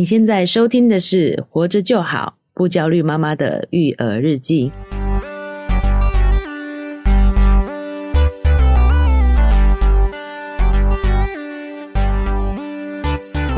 你现在收听的是《活着就好，不焦虑妈妈的育儿日记》。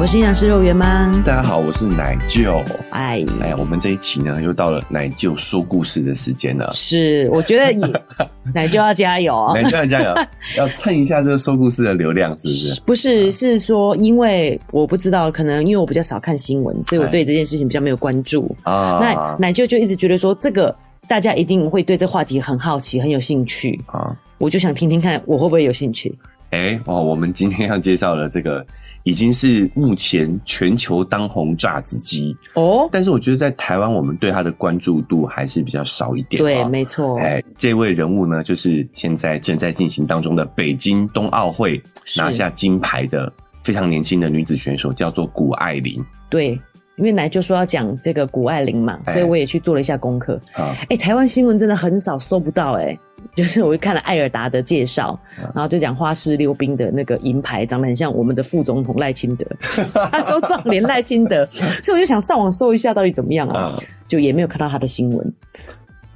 我是营养师肉圆妈，大家好，我是奶舅。哎，哎，我们这一期呢，又到了奶舅说故事的时间了。是，我觉得你 奶舅要加油哦，奶舅要加油，要蹭一下这个说故事的流量，是不是？不是，是说，因为我不知道，可能因为我比较少看新闻，所以我对这件事情比较没有关注啊。那奶舅就一直觉得说，这个大家一定会对这话题很好奇，很有兴趣啊。我就想听听看，我会不会有兴趣？哎哦，我们今天要介绍的这个。已经是目前全球当红炸子鸡哦，但是我觉得在台湾，我们对它的关注度还是比较少一点。对，没错。哎，这位人物呢，就是现在正在进行当中的北京冬奥会拿下金牌的非常年轻的女子选手，叫做谷爱凌。对，因为奶就说要讲这个谷爱凌嘛，所以我也去做了一下功课。啊，哎，台湾新闻真的很少搜不到哎。就是我看了艾尔达的介绍，然后就讲花式溜冰的那个银牌长得很像我们的副总统赖清德，他说壮年赖清德，所以我就想上网搜一下到底怎么样啊，就也没有看到他的新闻。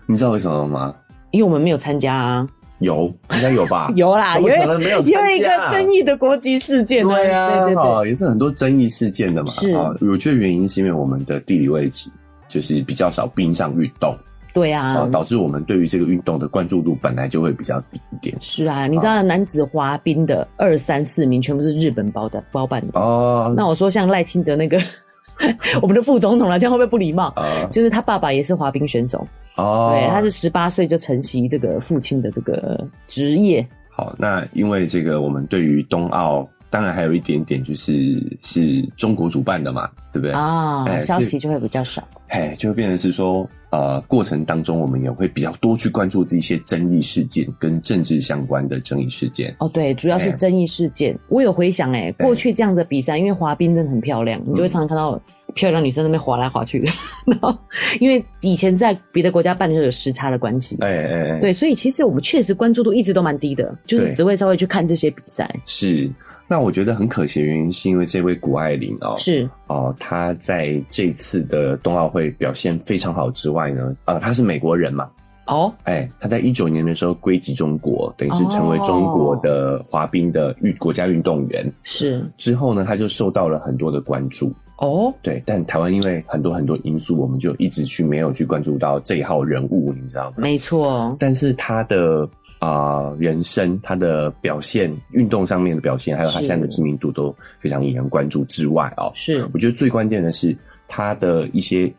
你知道为什么吗？因为我们没有参加啊。有，应该有吧？有啦，有可能没有参加。有一个争议的国际事件，对啊，对对对，也是很多争议事件的嘛。是，我觉得原因是因为我们的地理位置就是比较少冰上运动。对啊，导致我们对于这个运动的关注度本来就会比较低一点。是啊，你知道男子滑冰的二三四名全部是日本包的包办的哦。那我说像赖清德那个 我们的副总统来讲会不会不礼貌？啊，就是他爸爸也是滑冰选手哦。对，他是十八岁就承袭这个父亲的这个职业。好，那因为这个我们对于冬奥。当然还有一点点，就是是中国主办的嘛，对不对？啊、哦，消息就会比较少，哎，就会变成是说，呃，过程当中我们也会比较多去关注这些争议事件跟政治相关的争议事件。哦，对，主要是争议事件。哎、我有回想，哎，过去这样的比赛，因为滑冰真的很漂亮，你就会常常看到。漂亮女生那边滑来滑去。的，然后因为以前在别的国家办的时候有时差的关系，哎哎哎，对，所以其实我们确实关注度一直都蛮低的，就是只会稍微去看这些比赛。是，那我觉得很可惜的原因是因为这位谷爱凌哦，是。哦，她在这次的冬奥会表现非常好之外呢，呃，她是美国人嘛，哦，哎，她在一九年的时候归集中国，等于是成为中国的滑冰的运国家运动员。是。之后呢，她就受到了很多的关注。哦，oh? 对，但台湾因为很多很多因素，我们就一直去没有去关注到这一号人物，你知道吗？没错。但是他的啊、呃、人生，他的表现，运动上面的表现，还有他现在的知名度都非常引人关注之外哦，是，我觉得最关键的是他的一些。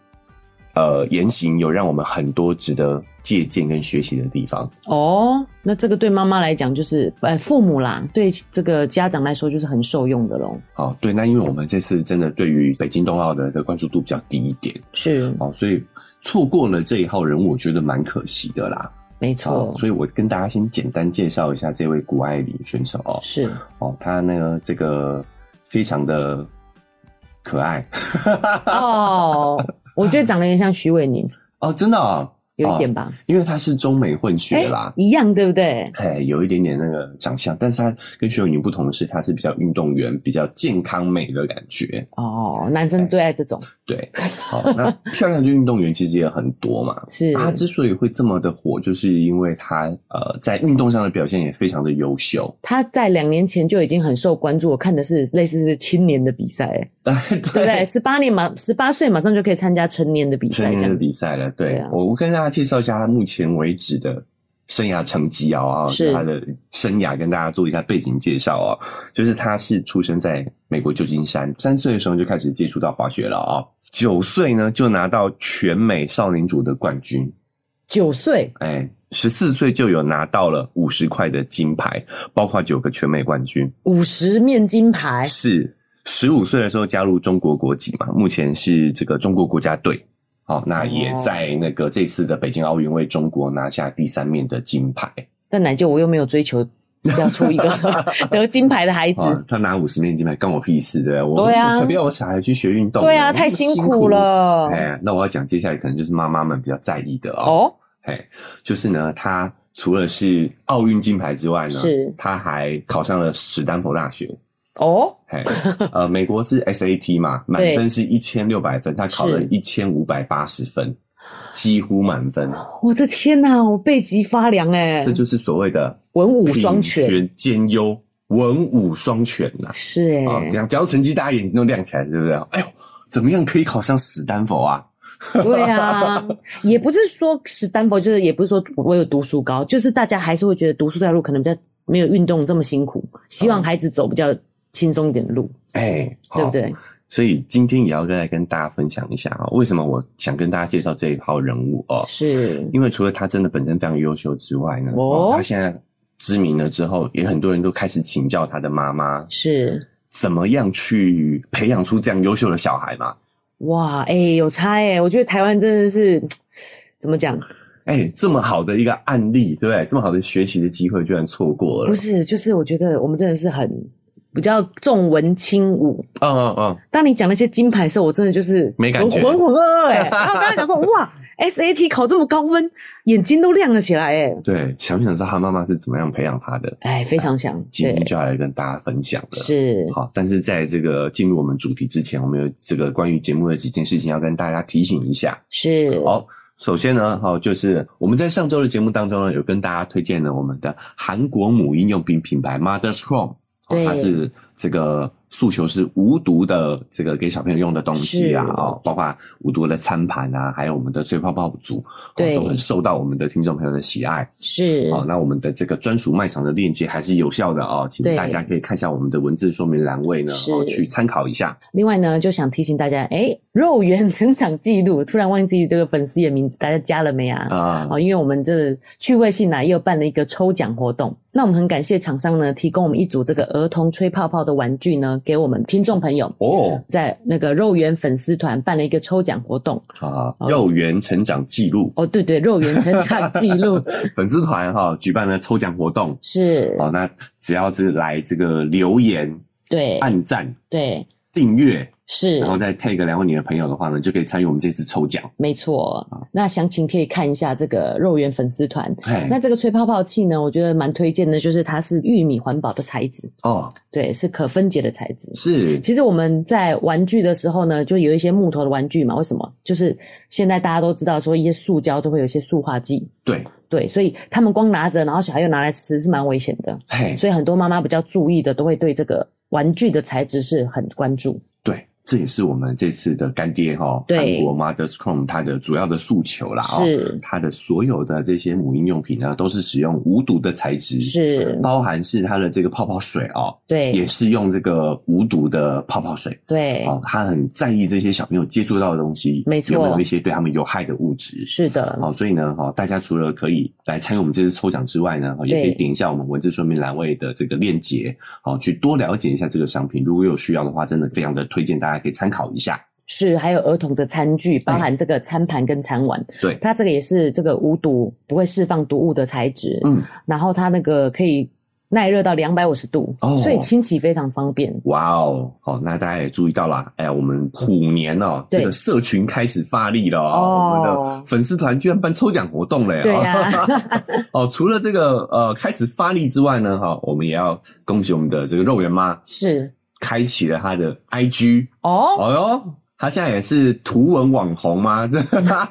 呃，言行有让我们很多值得借鉴跟学习的地方哦。那这个对妈妈来讲，就是呃，父母啦，对这个家长来说，就是很受用的喽。哦，对，那因为我们这次真的对于北京冬奥的的关注度比较低一点，是哦，所以错过了这一号人物，我觉得蛮可惜的啦。没错，哦，所以我跟大家先简单介绍一下这位谷爱凌选手哦。是哦，他那个这个非常的可爱哦。我觉得长得有点像徐伟宁哦，真的啊。有一点吧，因为他是中美混血啦，一样对不对？哎，有一点点那个长相，但是他跟徐永宁不同的是，他是比较运动员、比较健康美的感觉。哦，男生最爱这种。对，好，那漂亮的运动员其实也很多嘛。是，他之所以会这么的火，就是因为他呃在运动上的表现也非常的优秀。他在两年前就已经很受关注，我看的是类似是青年的比赛，对不对？十八年马十八岁马上就可以参加成年的比赛，成年的比赛了。对，我我跟大家。介绍一下他目前为止的生涯成绩啊，是他的生涯跟大家做一下背景介绍哦。就是他是出生在美国旧金山，三岁的时候就开始接触到滑雪了啊。九岁呢就拿到全美少年组的冠军，九岁，哎，十四岁就有拿到了五十块的金牌，包括九个全美冠军，五十面金牌。是十五岁的时候加入中国国籍嘛，目前是这个中国国家队。好，那也在那个这次的北京奥运为中国拿下第三面的金牌。但奶舅我又没有追求要出一个 得金牌的孩子。他拿五十面金牌，关我屁事对不对？我才不要我小孩去学运动。对啊，太辛苦了。哎，那我要讲接下来可能就是妈妈们比较在意的哦。哦，哎，就是呢，他除了是奥运金牌之外呢，是他还考上了史丹佛大学。哦，嘿，呃，美国是 SAT 嘛，满分是一千六百分，他考了一千五百八十分，几乎满分。我的天哪，我背脊发凉哎！这就是所谓的文武双全兼优，文武双全呐。是哎，这样，只要成绩大家眼睛都亮起来，对不对？哎呦，怎么样可以考上史丹佛啊？对啊，也不是说史丹佛，就是也不是说我有读书高，就是大家还是会觉得读书这条路可能比较没有运动这么辛苦，希望孩子走比较轻松一点的路，哎、欸，对不对？所以今天也要来跟大家分享一下啊，为什么我想跟大家介绍这一号人物哦？是因为除了他真的本身非常优秀之外呢，哦，他现在知名了之后，也很多人都开始请教他的妈妈，是怎么样去培养出这样优秀的小孩嘛？哇，哎、欸，有差哎，我觉得台湾真的是 怎么讲？哎、欸，这么好的一个案例，对不对？这么好的学习的机会，居然错过了。不是，就是我觉得我们真的是很比较重文轻武。嗯嗯嗯。当你讲那些金牌的时候，我真的就是没感觉，浑浑噩噩哎。然后我刚才讲说，哇，SAT 考这么高分，眼睛都亮了起来哎。对，想不想知道他妈妈是怎么样培养他的？哎，非常想。今天就要来跟大家分享了。是。好，但是在这个进入我们主题之前，我们有这个关于节目的几件事情要跟大家提醒一下。是。好。首先呢，哈，就是我们在上周的节目当中呢，有跟大家推荐了我们的韩国母婴用品品牌 Mother's 它是这个。诉求是无毒的，这个给小朋友用的东西啊，哦，包括无毒的餐盘啊，还有我们的吹泡泡组，对，都很受到我们的听众朋友的喜爱。是，哦，那我们的这个专属卖场的链接还是有效的哦，请大家可以看一下我们的文字说明栏位呢，哦，去参考一下。另外呢，就想提醒大家，哎，肉圆成长记录，突然忘记这个粉丝的名字，大家加了没啊？啊，哦，因为我们这趣味性呢，又办了一个抽奖活动，那我们很感谢厂商呢，提供我们一组这个儿童吹泡泡的玩具呢。给我们听众朋友哦，在那个肉圆粉丝团办了一个抽奖活动啊，肉圆成长记录哦，对对，肉圆成长记录 粉丝团哈举办了抽奖活动是。哦，那只要是来这个留言对。按赞对订阅。是，然后再 tag 两位你的朋友的话呢，就可以参与我们这次抽奖。没错，那详情可以看一下这个肉圆粉丝团。那这个吹泡泡器呢，我觉得蛮推荐的，就是它是玉米环保的材质哦，对，是可分解的材质。是，其实我们在玩具的时候呢，就有一些木头的玩具嘛，为什么？就是现在大家都知道说一些塑胶都会有一些塑化剂。对对，所以他们光拿着，然后小孩又拿来吃，是蛮危险的。嘿，所以很多妈妈比较注意的，都会对这个玩具的材质是很关注。对。这也是我们这次的干爹哈，韩国 Mother's Chrome 它的主要的诉求啦。是它的所有的这些母婴用品呢，都是使用无毒的材质，是包含是它的这个泡泡水哦，对，也是用这个无毒的泡泡水，对，哦，他很在意这些小朋友接触到的东西，没错，有没有一些对他们有害的物质？是的，哦，所以呢，哈，大家除了可以来参与我们这次抽奖之外呢，也可以点一下我们文字说明栏位的这个链接，哦，去多了解一下这个商品。如果有需要的话，真的非常的推荐大家。可以参考一下，是还有儿童的餐具，包含这个餐盘跟餐碗，对，它这个也是这个无毒，不会释放毒物的材质，嗯，然后它那个可以耐热到两百五十度，哦，所以清洗非常方便。哇哦，好，那大家也注意到了，哎呀，我们虎年哦，这个社群开始发力了哦，我们的粉丝团居然办抽奖活动了，对呀，哦，除了这个呃开始发力之外呢，哈，我们也要恭喜我们的这个肉圆妈。是。开启了他的 IG 哦，哦哟，他现在也是图文网红吗？这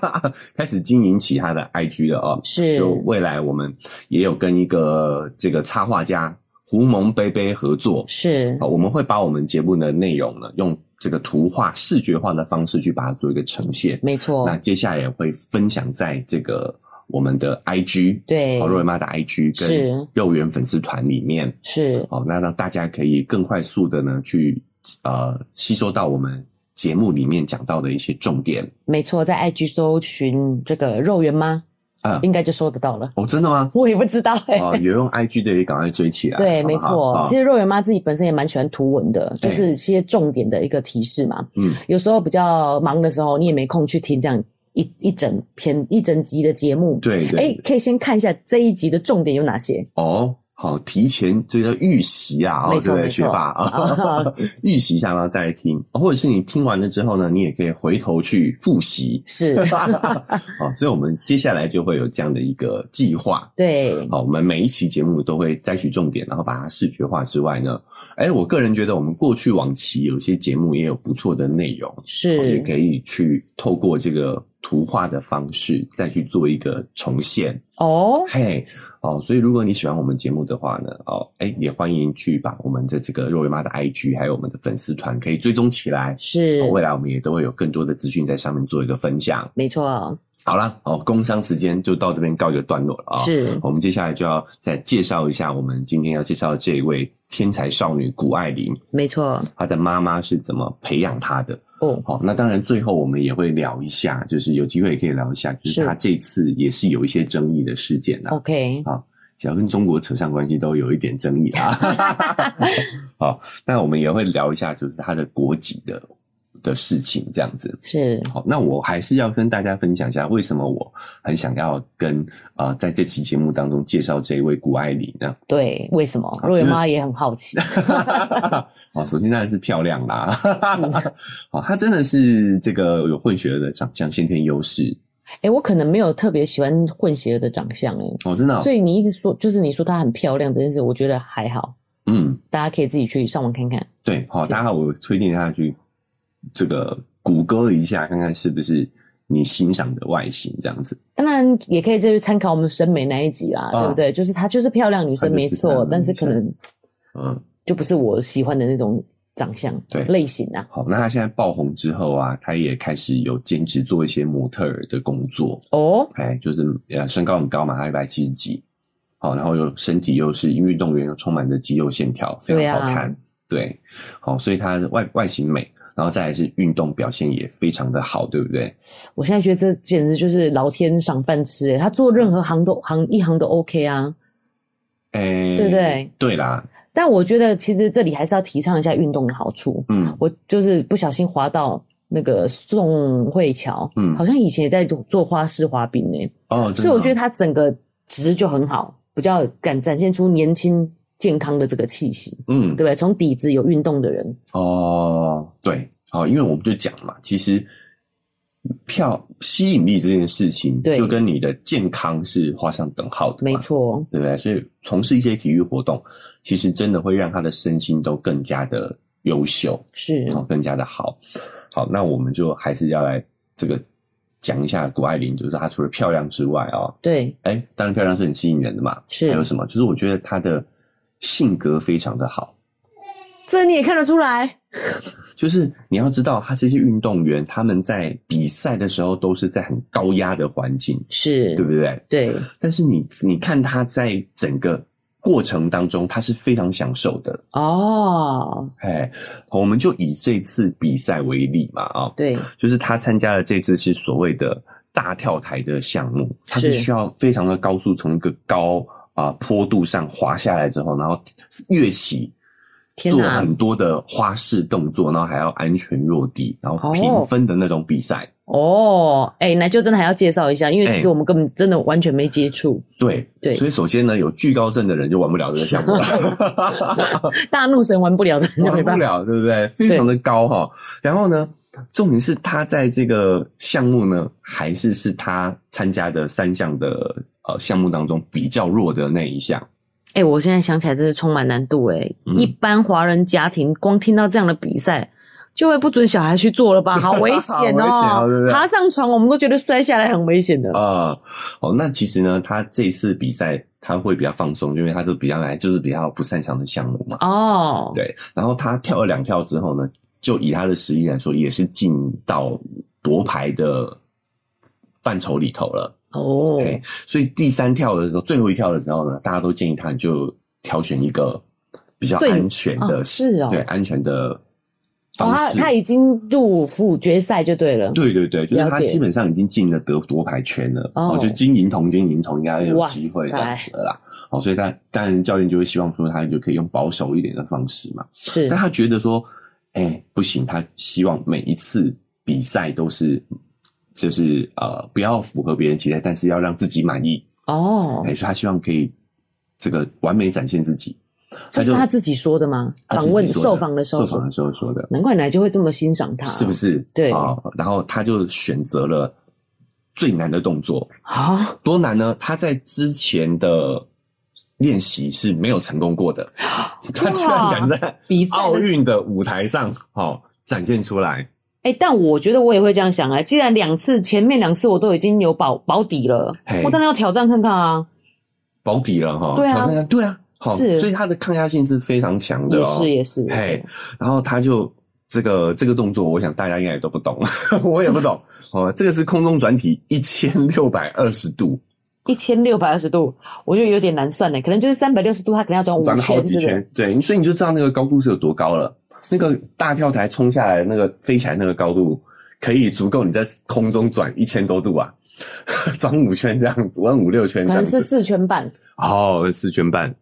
开始经营起他的 IG 了哦。是，就未来我们也有跟一个这个插画家胡蒙贝贝合作，是，我们会把我们节目的内容呢，用这个图画视觉化的方式去把它做一个呈现。没错，那接下来也会分享在这个。我们的 IG 对，肉圆妈的 IG 跟肉圆粉丝团里面是哦，那让大家可以更快速的呢去呃吸收到我们节目里面讲到的一些重点。没错，在 IG 搜寻这个肉圆妈啊，应该就搜得到了。哦，真的吗？我也不知道哎、欸。哦，有用 IG 的也赶快追起来。对，没错。其实肉圆妈自己本身也蛮喜欢图文的，就是一些重点的一个提示嘛。嗯，有时候比较忙的时候，你也没空去听这样。一一整篇一整集的节目，对对，哎，可以先看一下这一集的重点有哪些哦。好，提前这个预习啊，对不对？学霸啊，预习一下然后再来听，或者是你听完了之后呢，你也可以回头去复习。是，好，所以我们接下来就会有这样的一个计划。对，好，我们每一期节目都会摘取重点，然后把它视觉化之外呢，哎，我个人觉得我们过去往期有些节目也有不错的内容，是，也可以去透过这个。图画的方式再去做一个重现。哦，嘿哦，所以如果你喜欢我们节目的话呢，哦，哎，也欢迎去把我们的这个肉圆妈的 IG 还有我们的粉丝团可以追踪起来，是，未来我们也都会有更多的资讯在上面做一个分享，没错。好了，哦，工商时间就到这边告一个段落了啊，是，我们接下来就要再介绍一下我们今天要介绍的这一位天才少女谷爱凌，没错，她的妈妈是怎么培养她的。哦，好，那当然，最后我们也会聊一下，就是有机会也可以聊一下，就是她这次也是有一些争议的事件啊。OK，好，只要跟中国扯上关系，都有一点争议啊。好，那我们也会聊一下，就是她的国籍的。的事情这样子是好，那我还是要跟大家分享一下，为什么我很想要跟啊、呃，在这期节目当中介绍这一位谷爱凌呢？对，为什么？若圆妈也很好奇。好，首先当然是漂亮啦。好，她真的是这个有混血儿的长相，先天优势。哎、欸，我可能没有特别喜欢混血儿的长相，哎，哦，真的、哦。所以你一直说，就是你说她很漂亮这件事，我觉得还好。嗯，大家可以自己去上网看看。对，好，大家好，我推荐下去。这个谷歌一下，看看是不是你欣赏的外形这样子。当然也可以再去参考我们审美那一集啦，啊、对不对？就是她就是漂亮女生没错，但是可能嗯，就不是我喜欢的那种长相对类型啊。好，那她现在爆红之后啊，她也开始有兼职做一些模特儿的工作哦。哎，就是呃身高很高嘛，她一百七十几，好，然后又身体又是运动员，又充满着肌肉线条，非常好看。对，好，所以她外外形美。然后再来是运动表现也非常的好，对不对？我现在觉得这简直就是老天赏饭吃诶，他做任何行都行一行都 OK 啊，诶、欸，对不对？对啦。但我觉得其实这里还是要提倡一下运动的好处。嗯，我就是不小心滑到那个宋慧乔，嗯，好像以前也在做做花式滑冰诶。哦，所以我觉得他整个值就很好，比较敢展现出年轻。健康的这个气息，嗯，对不对？从底子有运动的人，哦，对，哦，因为我们就讲嘛，其实票吸引力这件事情，对，就跟你的健康是画上等号的，没错，对不对？所以从事一些体育活动，其实真的会让他的身心都更加的优秀，是，哦，更加的好。好，那我们就还是要来这个讲一下谷爱凌，就是她除了漂亮之外啊，哦，对，哎，当然漂亮是很吸引人的嘛，是，还有什么？就是我觉得她的。性格非常的好，这你也看得出来。就是你要知道，他这些运动员他们在比赛的时候都是在很高压的环境，是对不对？对。但是你你看他在整个过程当中，他是非常享受的哦。哎，我们就以这次比赛为例嘛，啊，对，就是他参加了这次是所谓的大跳台的项目，他是需要非常的高速从一个高。啊，坡度上滑下来之后，然后跃起，做很多的花式动作，然后还要安全落地，然后评分的那种比赛。哦，哎、欸，那就真的还要介绍一下，因为其实我们根本真的完全没接触。对、欸、对，所以首先呢，有惧高症的人就玩不了这个项目了。大怒神玩不了，玩不了，对不对？非常的高哈。然后呢，重点是他在这个项目呢，还是是他参加的三项的。呃，项目当中比较弱的那一项，哎、欸，我现在想起来，真是充满难度哎、欸。嗯、一般华人家庭光听到这样的比赛，就会不准小孩去做了吧？好危险 哦、喔！哦对对爬上床，我们都觉得摔下来很危险的。啊、呃，哦，那其实呢，他这次比赛他会比较放松，因为他就比较来就是比较不擅长的项目嘛。哦，对，然后他跳了两跳之后呢，就以他的实力来说，也是进到夺牌的范畴里头了。哦所以第三跳的时候，最后一跳的时候呢，大家都建议他就挑选一个比较安全的，哦是哦，对安全的方式。哦、他他已经入附决赛就对了，对对对，就是他基本上已经进了得夺牌圈了，哦，就金银铜金银铜应该有机会这样子的啦。哦，所以他当然教练就会希望说他就可以用保守一点的方式嘛，是，但他觉得说，哎、欸，不行，他希望每一次比赛都是。就是呃，不要符合别人期待，但是要让自己满意哦。哎，所以他希望可以这个完美展现自己。这是他自己说的吗？访问受访的时候，受访的时候说的。难怪奶就会这么欣赏他，是不是？对啊，然后他就选择了最难的动作啊，多难呢？他在之前的练习是没有成功过的，他居然敢在比奥运的舞台上好展现出来。哎、欸，但我觉得我也会这样想哎、欸，既然两次前面两次我都已经有保保底了，我当然要挑战看看啊，保底了哈，对啊，挑战看看，对啊。好，所以他的抗压性是非常强的哦。也是也是，嘿，然后他就这个这个动作，我想大家应该也都不懂，我也不懂。哦，这个是空中转体一千六百二十度，一千六百二十度，我觉得有点难算呢，可能就是三百六十度，他可能要转五圈，转好几圈。对，所以你就知道那个高度是有多高了。那个大跳台冲下来，那个飞起来那个高度，可以足够你在空中转一千多度啊，转五圈这样，转五六圈，可能是四圈半。哦，四圈半。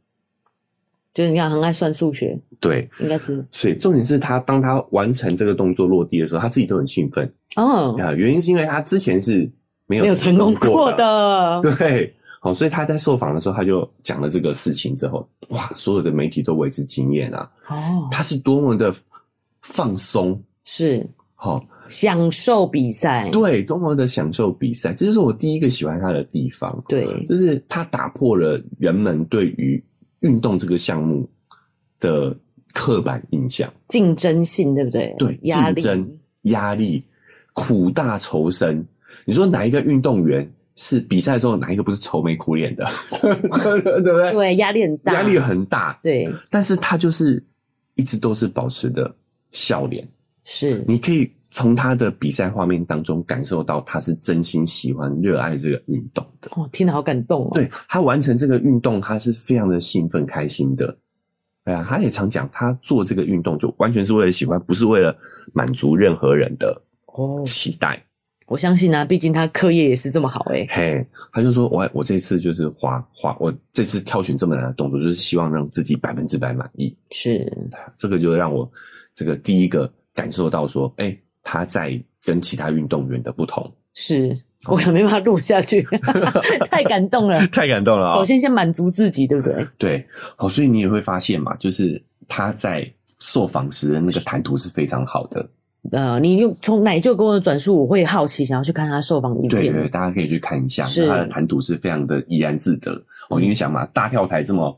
就是你看，很爱算数学，对，应该是。所以重点是他当他完成这个动作落地的时候，他自己都很兴奋哦。啊，原因是因为他之前是没有没有成功过的，对。好，所以他在受访的时候，他就讲了这个事情之后，哇，所有的媒体都为之惊艳啊。哦，他是多么的放松，是好享受比赛，对，多么的享受比赛，这就是我第一个喜欢他的地方。对，就是他打破了人们对于。运动这个项目的刻板印象，竞争性对不对？对，竞争压力、苦大仇深。你说哪一个运动员是比赛的时候哪一个不是愁眉苦脸的？对不对？对，压力很大，压力很大。对，但是他就是一直都是保持的笑脸。是，你可以。从他的比赛画面当中感受到他是真心喜欢、热爱这个运动的。哦，听得好感动哦。对，他完成这个运动，他是非常的兴奋、开心的。哎呀，他也常讲，他做这个运动就完全是为了喜欢，不是为了满足任何人的哦期待。我相信啊，毕竟他课业也是这么好诶。嘿，他就说我我这次就是滑滑，我这次挑选这么难的动作，就是希望让自己百分之百满意。是，这个就让我这个第一个感受到说，哎。他在跟其他运动员的不同，是我没办法录下去，太感动了，太感动了。首先先满足自己，对不对？对，好，所以你也会发现嘛，就是他在受访时的那个谈吐是非常好的。呃，你用从奶舅给我的转述，我会好奇想要去看他受访的影片。对对，大家可以去看一下，是他的谈吐是非常的怡然自得。哦，因为想嘛，大跳台这么。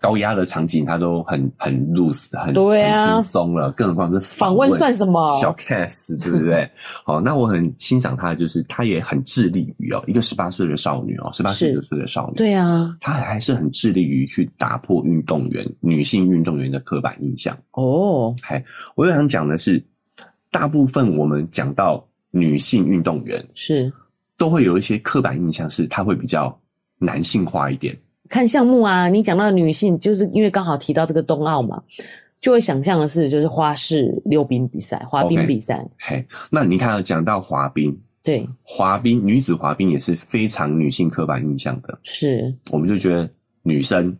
高压的场景，他都很很 loose，很对、啊、很轻松了，更何况是访问，问算什么小 case，对不对？好，那我很欣赏他，就是他也很致力于哦，一个十八岁的少女哦，十八十九岁的少女，对啊，她还是很致力于去打破运动员女性运动员的刻板印象哦。嗨，我又想讲的是，大部分我们讲到女性运动员是都会有一些刻板印象，是她会比较男性化一点。看项目啊，你讲到女性，就是因为刚好提到这个冬奥嘛，就会想象的是就是花式溜冰比赛、滑冰比赛。嘿，那你看讲到滑冰，对，滑冰女子滑冰也是非常女性刻板印象的。是，我们就觉得女生，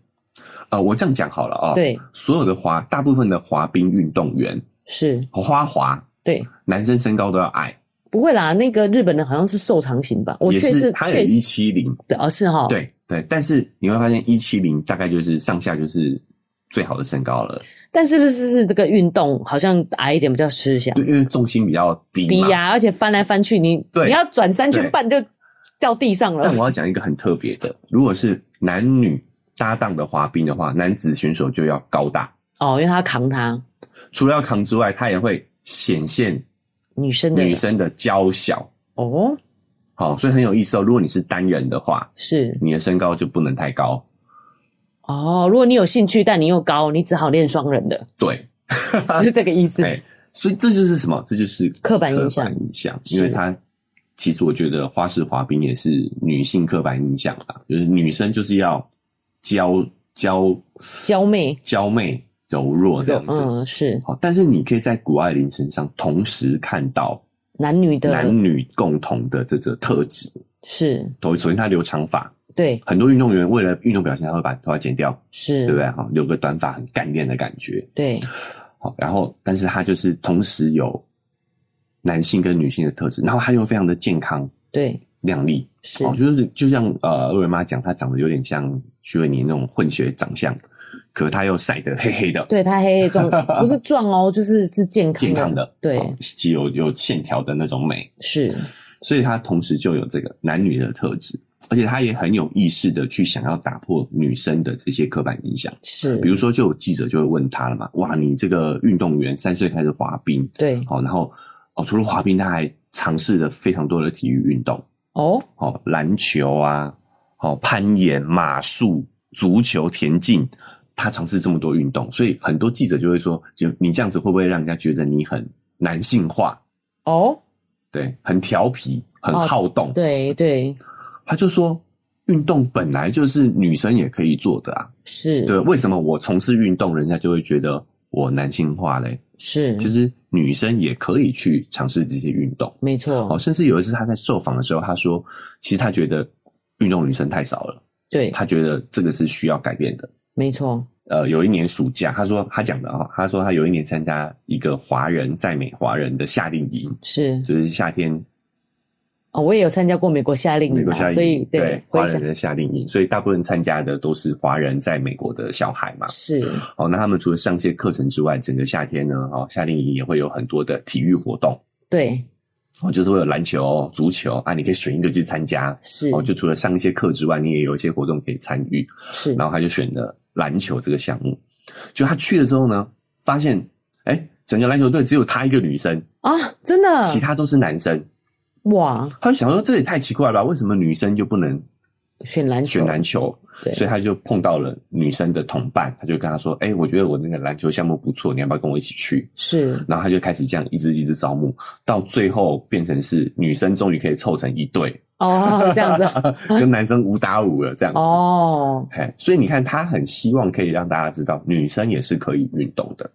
呃，我这样讲好了啊、哦，对，所有的滑，大部分的滑冰运动员是花滑，对，男生身高都要矮。不会啦，那个日本人好像是瘦长型吧？我确实，是，他有一七零，对，哦，是哈，对。对，但是你会发现一七零大概就是上下就是最好的身高了。但是不是是这个运动好像矮一点比较吃香？因为重心比较低。低呀、啊，而且翻来翻去，你你要转三圈半就掉地上了。但我要讲一个很特别的，如果是男女搭档的滑冰的话，男子选手就要高大哦，因为他扛他。除了要扛之外，他也会显现女生的女生的娇小哦。好，所以很有意思哦。如果你是单人的话，是你的身高就不能太高。哦，如果你有兴趣，但你又高，你只好练双人的。对，是这个意思。哎，所以这就是什么？这就是刻板印象。刻板印象，因为它其实我觉得花式滑冰也是女性刻板印象吧，就是女生就是要娇娇娇媚、娇媚柔弱这样子。嗯，是。好，但是你可以在谷爱凌身上同时看到。男女的男女共同的这个特质。是，首先她留长发，对，很多运动员为了运动表现，他会把头发剪掉，是。对不对？哈，留个短发很干练的感觉，对，好，然后但是他就是同时有男性跟女性的特质，然后他又非常的健康，对，靓丽，是。哦，就是就像呃，二维妈讲，她长得有点像徐伟宁那种混血长相，可是她又晒得黑黑的，对，他黑黑壮，不是壮哦，就是是健康健康的，对，既有有线条的那种美，是，所以他同时就有这个男女的特质。而且他也很有意识的去想要打破女生的这些刻板印象，是，比如说就有记者就会问他了嘛，哇，你这个运动员三岁开始滑冰，对，好，然后哦，除了滑冰，他还尝试了非常多的体育运动，哦，哦，篮球啊，哦，攀岩、马术、足球、田径，他尝试这么多运动，所以很多记者就会说，就你这样子会不会让人家觉得你很男性化？哦，对，很调皮，很好动，哦、对对。他就说，运动本来就是女生也可以做的啊，是对。为什么我从事运动，人家就会觉得我男性化嘞？是，其实女生也可以去尝试这些运动，没错。哦，甚至有一次他在受访的时候，他说，其实他觉得运动女生太少了，对，他觉得这个是需要改变的，没错。呃，有一年暑假，他说他讲的啊，他说他有一年参加一个华人在美华人的夏令营，是，就是夏天。哦，我也有参加过美国夏令营，美国夏令营，所以对华人的夏令营，所以大部分参加的都是华人在美国的小孩嘛。是，哦，那他们除了上些课程之外，整个夏天呢，哦，夏令营也会有很多的体育活动。对，哦，就是会有篮球、足球啊，你可以选一个去参加。是，哦，就除了上一些课之外，你也有一些活动可以参与。是，然后他就选了篮球这个项目。就他去了之后呢，发现，哎，整个篮球队只有他一个女生啊，真的，其他都是男生。哇！他就想说，这也太奇怪了吧？为什么女生就不能选篮球？选篮球，所以他就碰到了女生的同伴，他就跟他说：“哎、欸，我觉得我那个篮球项目不错，你要不要跟我一起去？”是，然后他就开始这样一直一直招募，到最后变成是女生终于可以凑成一队哦，这样子 跟男生五打五了这样子哦。嘿，所以你看，他很希望可以让大家知道，女生也是可以运动的。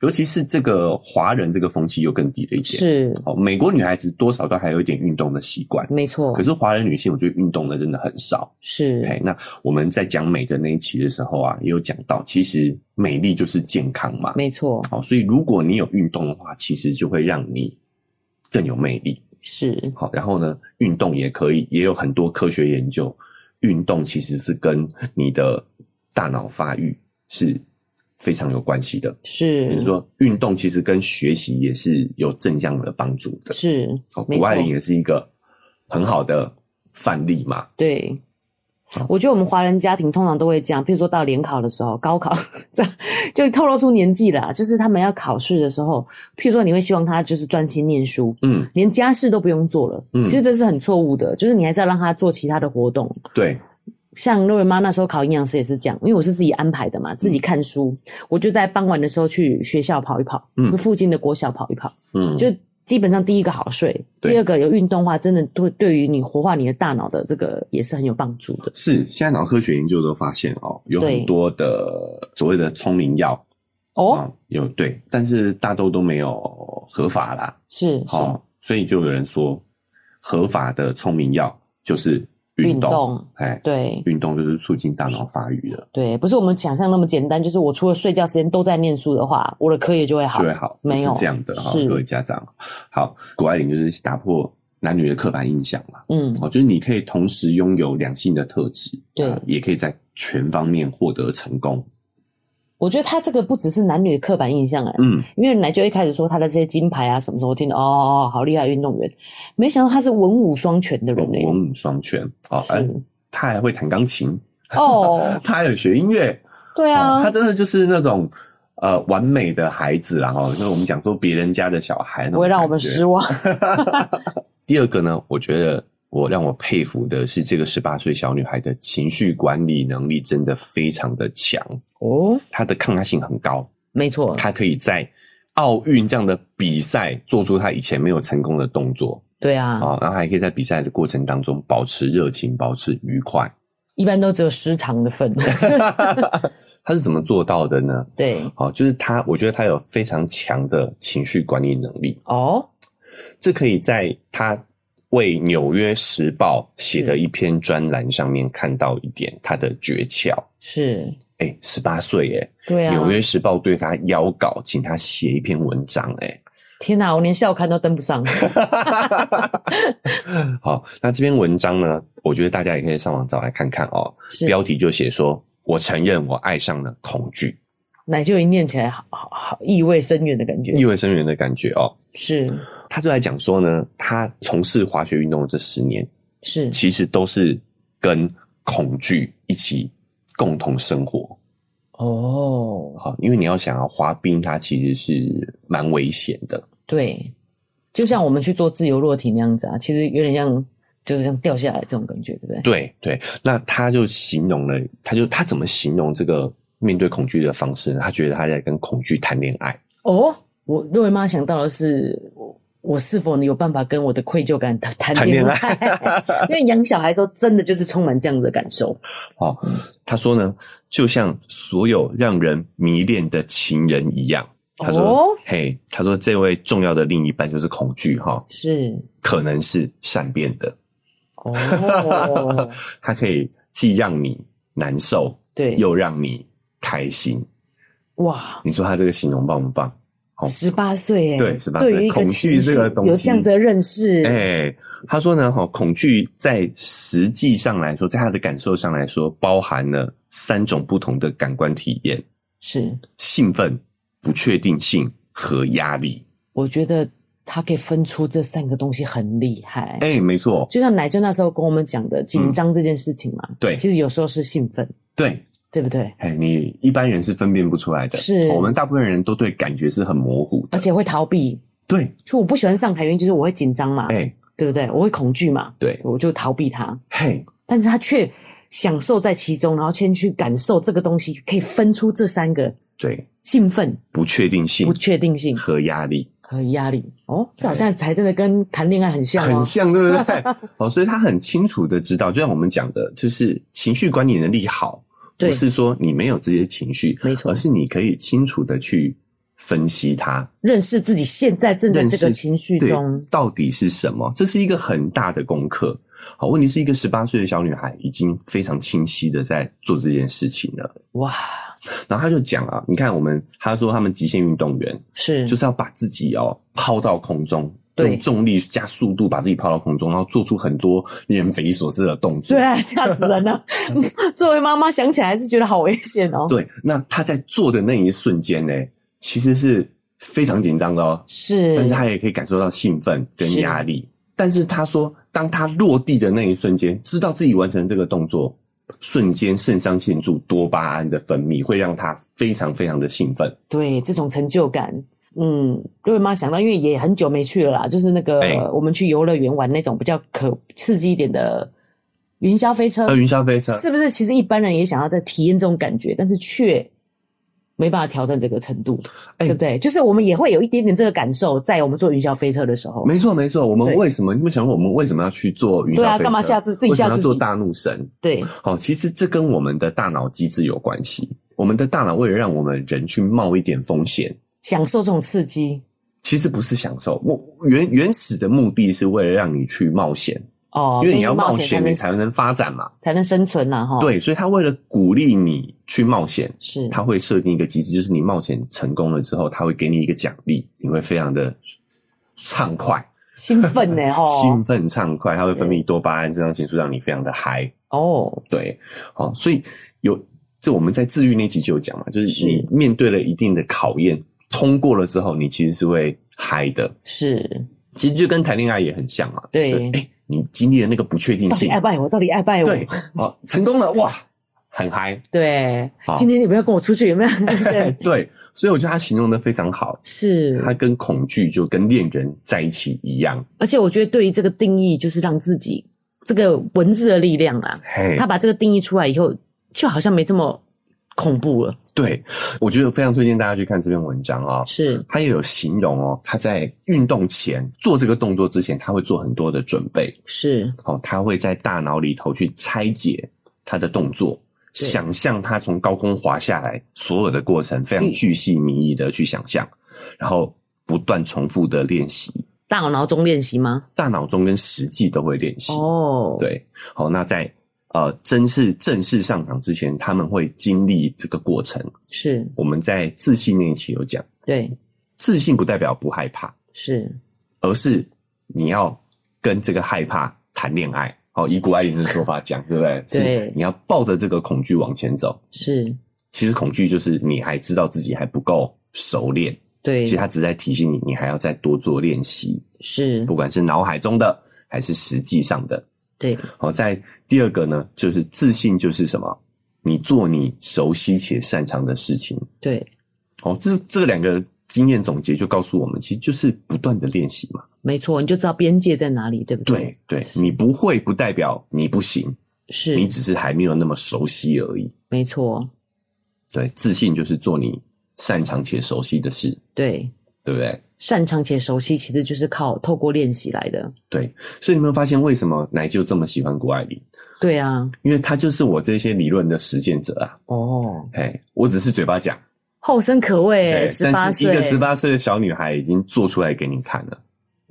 尤其是这个华人这个风气又更低了一些，是哦。美国女孩子多少都还有一点运动的习惯，没错。可是华人女性，我觉得运动的真的很少。是，哎，那我们在讲美的那一期的时候啊，也有讲到，其实美丽就是健康嘛，没错。好，所以如果你有运动的话，其实就会让你更有魅力。是，好，然后呢，运动也可以，也有很多科学研究，运动其实是跟你的大脑发育是。非常有关系的，是，比如说运动其实跟学习也是有正向的帮助的，是。谷爱凌也是一个很好的范例嘛。对，我觉得我们华人家庭通常都会这样，譬如说到联考的时候，高考 这样就透露出年纪了，就是他们要考试的时候，譬如说你会希望他就是专心念书，嗯，连家事都不用做了，嗯，其实这是很错误的，就是你还是要让他做其他的活动，对。像瑞妈那时候考营养师也是这样，因为我是自己安排的嘛，自己看书，嗯、我就在傍晚的时候去学校跑一跑，嗯，附近的国小跑一跑，嗯，就基本上第一个好睡，第二个有运动的话，真的对对于你活化你的大脑的这个也是很有帮助的。是，现在脑科学研究都发现哦，有很多的所谓的聪明药哦、嗯，有对，但是大多都没有合法啦，是，好、哦，所以就有人说合法的聪明药就是。运动，哎，对，运动就是促进大脑发育的。对，不是我们想象那么简单。就是我除了睡觉时间都在念书的话，我的课业就会好，就会好。没有是这样的哈，各位家长。好，谷爱凌就是打破男女的刻板印象嘛。嗯，哦，就是你可以同时拥有两性的特质，对，也可以在全方面获得成功。我觉得他这个不只是男女刻板印象哎，嗯，因为奶就一开始说他的这些金牌啊什么时候，我听到哦，好厉害运动员，没想到他是文武双全的人呢，文武双全哦，哎是，他还会弹钢琴哦，他还有学音乐，对啊，他真的就是那种呃完美的孩子，然后就是我们讲说别人家的小孩，不会让我们失望。第二个呢，我觉得。我让我佩服的是这个十八岁小女孩的情绪管理能力真的非常的强哦，她的抗压性很高，没错，她可以在奥运这样的比赛做出她以前没有成功的动作，对啊，啊，然后还可以在比赛的过程当中保持热情，保持愉快，一般都只有失常的份，她是怎么做到的呢？对，好，就是她，我觉得她有非常强的情绪管理能力。哦，这可以在她。为《纽约时报》写的一篇专栏上面看到一点他的诀窍是，哎，十八岁，哎，对啊，《纽约时报》对他邀稿，请他写一篇文章，哎，天哪，我连校刊都登不上。好，那这篇文章呢，我觉得大家也可以上网找来看看哦。是标题就写说：“我承认我爱上了恐惧。”奶就一念起来好，好好意味深远的感觉，意味深远的感觉哦。是，他就在讲说呢，他从事滑雪运动的这十年，是其实都是跟恐惧一起共同生活。哦，好，因为你要想要滑冰，它其实是蛮危险的。对，就像我们去做自由落体那样子啊，其实有点像，就是像掉下来这种感觉，对不对？对对，那他就形容了，他就他怎么形容这个？面对恐惧的方式，他觉得他在跟恐惧谈恋爱。哦，我瑞妈想到的是，我是否有办法跟我的愧疚感谈谈恋爱？因为养小孩的时候，真的就是充满这样的感受。哦，他说呢，就像所有让人迷恋的情人一样。他说：“哦、嘿，他说这位重要的另一半就是恐惧，哈，是可能是善变的。哦，他可以既让你难受，对，又让你。”开心哇！你说他这个形容棒不棒？十八岁哎，对，十八岁。恐惧这个东西有这样子的认识哎、欸。他说呢，哈，恐惧在实际上来说，在他的感受上来说，包含了三种不同的感官体验：是兴奋、不确定性和压力。我觉得他可以分出这三个东西很厉害。哎、欸，没错。就像奶就那时候跟我们讲的紧张这件事情嘛，对，其实有时候是兴奋，对。对不对？哎，你一般人是分辨不出来的。是，我们大部分人都对感觉是很模糊的，而且会逃避。对，就我不喜欢上台，原因就是我会紧张嘛。哎，对不对？我会恐惧嘛。对，我就逃避它。嘿，但是他却享受在其中，然后先去感受这个东西，可以分出这三个。对，兴奋、不确定性、不确定性和压力和压力。哦，这好像才真的跟谈恋爱很像，很像，对不对？哦，所以他很清楚的知道，就像我们讲的，就是情绪管理能力好。不是说你没有这些情绪，没错，而是你可以清楚的去分析它，认识自己现在正在这个情绪中到底是什么。这是一个很大的功课。好，问题是一个十八岁的小女孩已经非常清晰的在做这件事情了。哇！然后他就讲啊，你看我们，他说他们极限运动员是就是要把自己哦抛到空中。用重力加速度把自己抛到空中，然后做出很多令人匪夷所思的动作。对啊，吓死人了！作为妈妈想起来还是觉得好危险哦。对，那他在做的那一瞬间呢，其实是非常紧张的哦。是，但是他也可以感受到兴奋跟压力。是，但是他说，当他落地的那一瞬间，知道自己完成这个动作，瞬间肾上腺素、多巴胺的分泌会让他非常非常的兴奋。对，这种成就感。嗯，各位妈想到，因为也很久没去了啦，就是那个、欸、我们去游乐园玩那种比较可刺激一点的云霄飞车。呃，云霄飞车是不是？其实一般人也想要再体验这种感觉，但是却没办法挑战这个程度，欸、对不对？就是我们也会有一点点这个感受，在我们坐云霄飞车的时候。没错，没错。我们为什么？对你们想过我们为什么要去做云霄飞车？对啊，干嘛下自自己吓自己？要做大怒神？对，好，其实这跟我们的大脑机制有关系。我们的大脑为了让我们人去冒一点风险，享受这种刺激。其实不是享受，我原原始的目的是为了让你去冒险哦，因为你要冒险，你才能发展嘛，才能生存呐，哈。对，所以他为了鼓励你去冒险，是他会设定一个机制，就是你冒险成功了之后，他会给你一个奖励，你会非常的畅快、兴奋呢，哈，兴奋畅快，他会分泌多巴胺、肾上腺素，让你非常的嗨哦。对，好，所以有就我们在自律那集就有讲嘛，就是你面对了一定的考验。通过了之后，你其实是会嗨的。是，其实就跟谈恋爱也很像嘛。对，哎、欸，你经历了那个不确定性，爱不爱我？到底爱不爱我？对，好，成功了，哇，很嗨。对，今天你不要跟我出去，有没有？对，对，所以我觉得他形容的非常好。是，他跟恐惧就跟恋人在一起一样。而且我觉得对于这个定义，就是让自己这个文字的力量啊，他把这个定义出来以后，就好像没这么恐怖了。对，我觉得非常推荐大家去看这篇文章啊、哦。是，他也有形容哦，他在运动前做这个动作之前，他会做很多的准备。是，哦，他会在大脑里头去拆解他的动作，想象他从高空滑下来所有的过程，非常巨细靡遗的去想象，嗯、然后不断重复的练习。大脑中练习吗？大脑中跟实际都会练习。哦，对，好，那在。呃，真是正式上场之前，他们会经历这个过程。是我们在自信那一期有讲，对，自信不代表不害怕，是，而是你要跟这个害怕谈恋爱。好，以谷爱凌的说法讲，对不对？对，是你要抱着这个恐惧往前走。是，其实恐惧就是你还知道自己还不够熟练。对，其实他只是在提醒你，你还要再多做练习。是，不管是脑海中的还是实际上的。对，好，在第二个呢，就是自信，就是什么？你做你熟悉且擅长的事情。对，好，这这两个经验总结就告诉我们，其实就是不断的练习嘛。没错，你就知道边界在哪里，对不对？对对，你不会不代表你不行，是你只是还没有那么熟悉而已。没错，对，自信就是做你擅长且熟悉的事。对，对不对？擅长且熟悉，其实就是靠透过练习来的。对，所以你有没有发现为什么奶就这么喜欢谷爱凌？对啊，因为他就是我这些理论的实践者啊。哦，嘿，我只是嘴巴讲，后生可畏，十八岁，一个十八岁的小女孩已经做出来给你看了。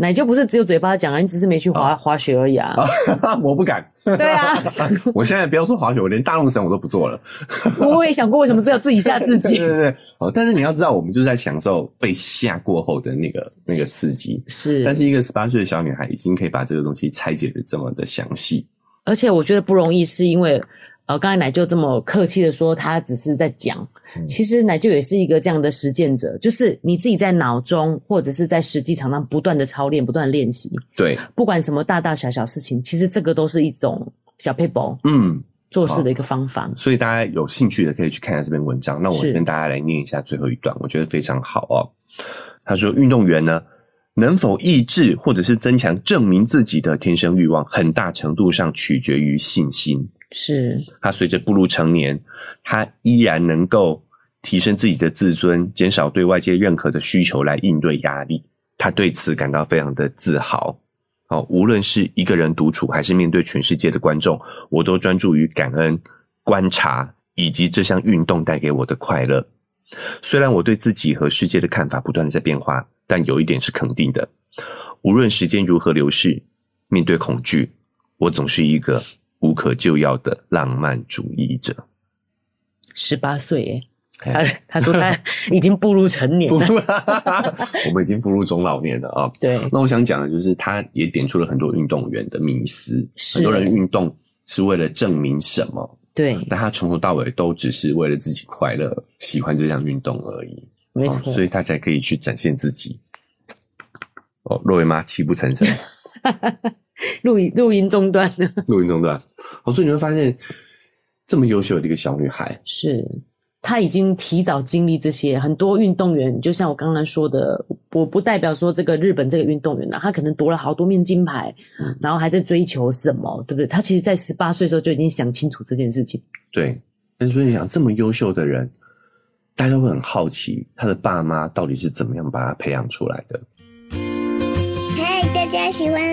奶就不是只有嘴巴讲啊，你只是没去滑、哦、滑雪而已啊！我不敢。对啊，我现在不要说滑雪，我连大怒神我都不做了。我也想过为什么只有自己吓自己。对对对，哦，但是你要知道，我们就是在享受被吓过后的那个那个刺激。是，但是一个十八岁的小女孩已经可以把这个东西拆解的这么的详细，而且我觉得不容易，是因为。呃，刚才奶舅这么客气的说，他只是在讲。其实奶舅也是一个这样的实践者，就是你自己在脑中或者是在实际场上不断的操练，不断的练习。对，不管什么大大小小事情，其实这个都是一种小 paper，，嗯，做事的一个方法。所以大家有兴趣的可以去看一下这篇文章。那我跟大家来念一下最后一段，我觉得非常好哦。他说，运动员呢，能否抑制或者是增强证明自己的天生欲望，很大程度上取决于信心。是，他随着步入成年，他依然能够提升自己的自尊，减少对外界任何的需求来应对压力。他对此感到非常的自豪。哦，无论是一个人独处，还是面对全世界的观众，我都专注于感恩、观察以及这项运动带给我的快乐。虽然我对自己和世界的看法不断的在变化，但有一点是肯定的：无论时间如何流逝，面对恐惧，我总是一个。无可救药的浪漫主义者，十八岁耶，他他说他已经步入成年了，我们已经步入中老年了啊。对，那我想讲的就是，他也点出了很多运动员的迷思。很多人运动是为了证明什么？对，但他从头到尾都只是为了自己快乐，喜欢这项运动而已。没错，所以他才可以去展现自己。哦，若维妈泣不成声。录音录音中断了，录音中断。好，所以你会发现，这么优秀的一个小女孩，是她已经提早经历这些。很多运动员，就像我刚刚说的，我不代表说这个日本这个运动员啊，他可能夺了好多面金牌，嗯，然后还在追求什么，对不对？他其实，在十八岁的时候就已经想清楚这件事情。对，但所以你想，这么优秀的人，大家都会很好奇，他的爸妈到底是怎么样把他培养出来的。嗨大家喜欢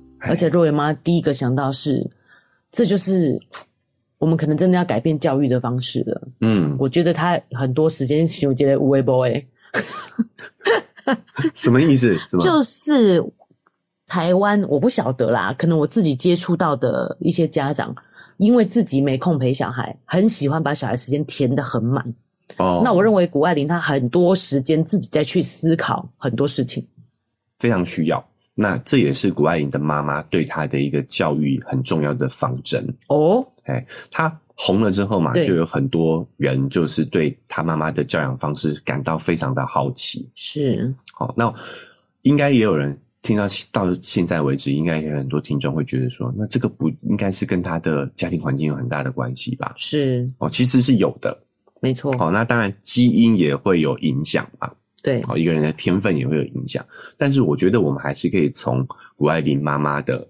而且若维妈第一个想到是，这就是我们可能真的要改变教育的方式了。嗯，我觉得他很多时间是我觉得无微博诶，什么意思？就是台湾我不晓得啦，可能我自己接触到的一些家长，因为自己没空陪小孩，很喜欢把小孩时间填得很满。哦，那我认为谷爱凌她很多时间自己在去思考很多事情，非常需要。那这也是谷爱凌的妈妈对她的一个教育很重要的方针哦。哎，她红了之后嘛，就有很多人就是对她妈妈的教养方式感到非常的好奇。是，好，那应该也有人听到到现在为止，应该也有很多听众会觉得说，那这个不应该是跟她的家庭环境有很大的关系吧？是，哦，其实是有的，没错。好，那当然基因也会有影响嘛。对，好，一个人的天分也会有影响，但是我觉得我们还是可以从谷爱凌妈妈的，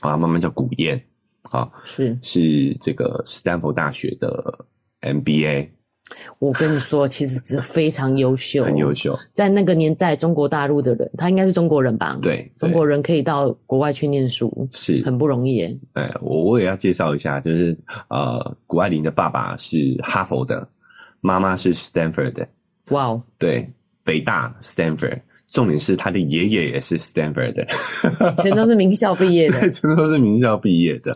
啊，妈妈叫谷燕，啊，是是这个斯坦福大学的 MBA，我跟你说，其实是非常优秀，很优秀。在那个年代，中国大陆的人，他应该是中国人吧？对，对中国人可以到国外去念书，是很不容易。哎，我我也要介绍一下，就是呃，谷爱凌的爸爸是哈佛的，妈妈是 Stanford 的。哇哦，对，北大 Stanford。重点是他的爷爷也是 Stanford 的，全都是名校毕业的，全都是名校毕业的。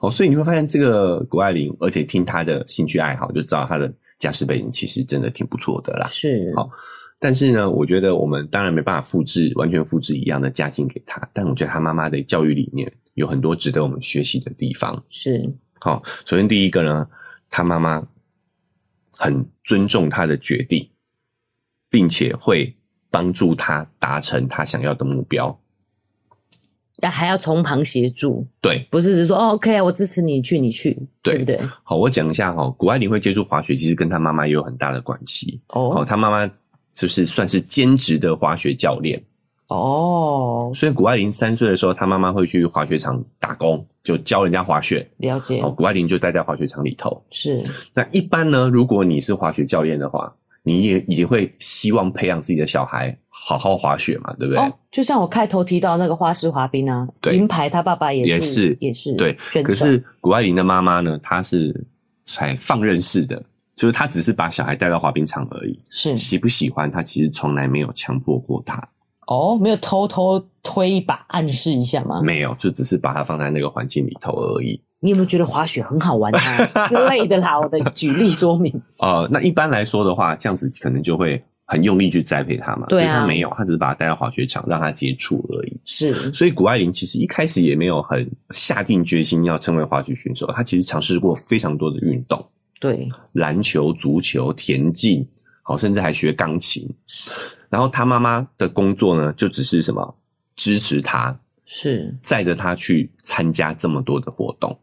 哦，所以你会发现这个谷爱凌，而且听他的兴趣爱好，就知道他的家世背景其实真的挺不错的啦。是，好，但是呢，我觉得我们当然没办法复制，完全复制一样的家境给他，但我觉得他妈妈的教育理念有很多值得我们学习的地方。是，好，首先第一个呢，他妈妈很尊重他的决定，并且会。帮助他达成他想要的目标，但还要从旁协助。对，不是只说哦，OK 啊，我支持你去，你去，对，对不对？好，我讲一下哈，谷爱凌会接触滑雪，其实跟她妈妈也有很大的关系。哦，她妈妈就是算是兼职的滑雪教练。哦，所以谷爱凌三岁的时候，她妈妈会去滑雪场打工，就教人家滑雪。了解。哦，谷爱凌就待在滑雪场里头。是。那一般呢，如果你是滑雪教练的话。你也也会希望培养自己的小孩好好滑雪嘛，对不对？哦，就像我开头提到那个花式滑冰啊，银牌他爸爸也是也是也是对。可是谷爱凌的妈妈呢，她是才放任式的，就是她只是把小孩带到滑冰场而已。是喜不喜欢，她其实从来没有强迫过他。哦，没有偷偷推一把暗示一下吗？没有，就只是把他放在那个环境里头而已。你有没有觉得滑雪很好玩啊 之类的啦？我的举例说明。呃，那一般来说的话，这样子可能就会很用力去栽培他嘛。对啊。他没有，他只是把他带到滑雪场让他接触而已。是。所以谷爱凌其实一开始也没有很下定决心要成为滑雪选手，他其实尝试过非常多的运动。对。篮球、足球、田径，好，甚至还学钢琴。然后他妈妈的工作呢，就只是什么支持他，是载着他去参加这么多的活动。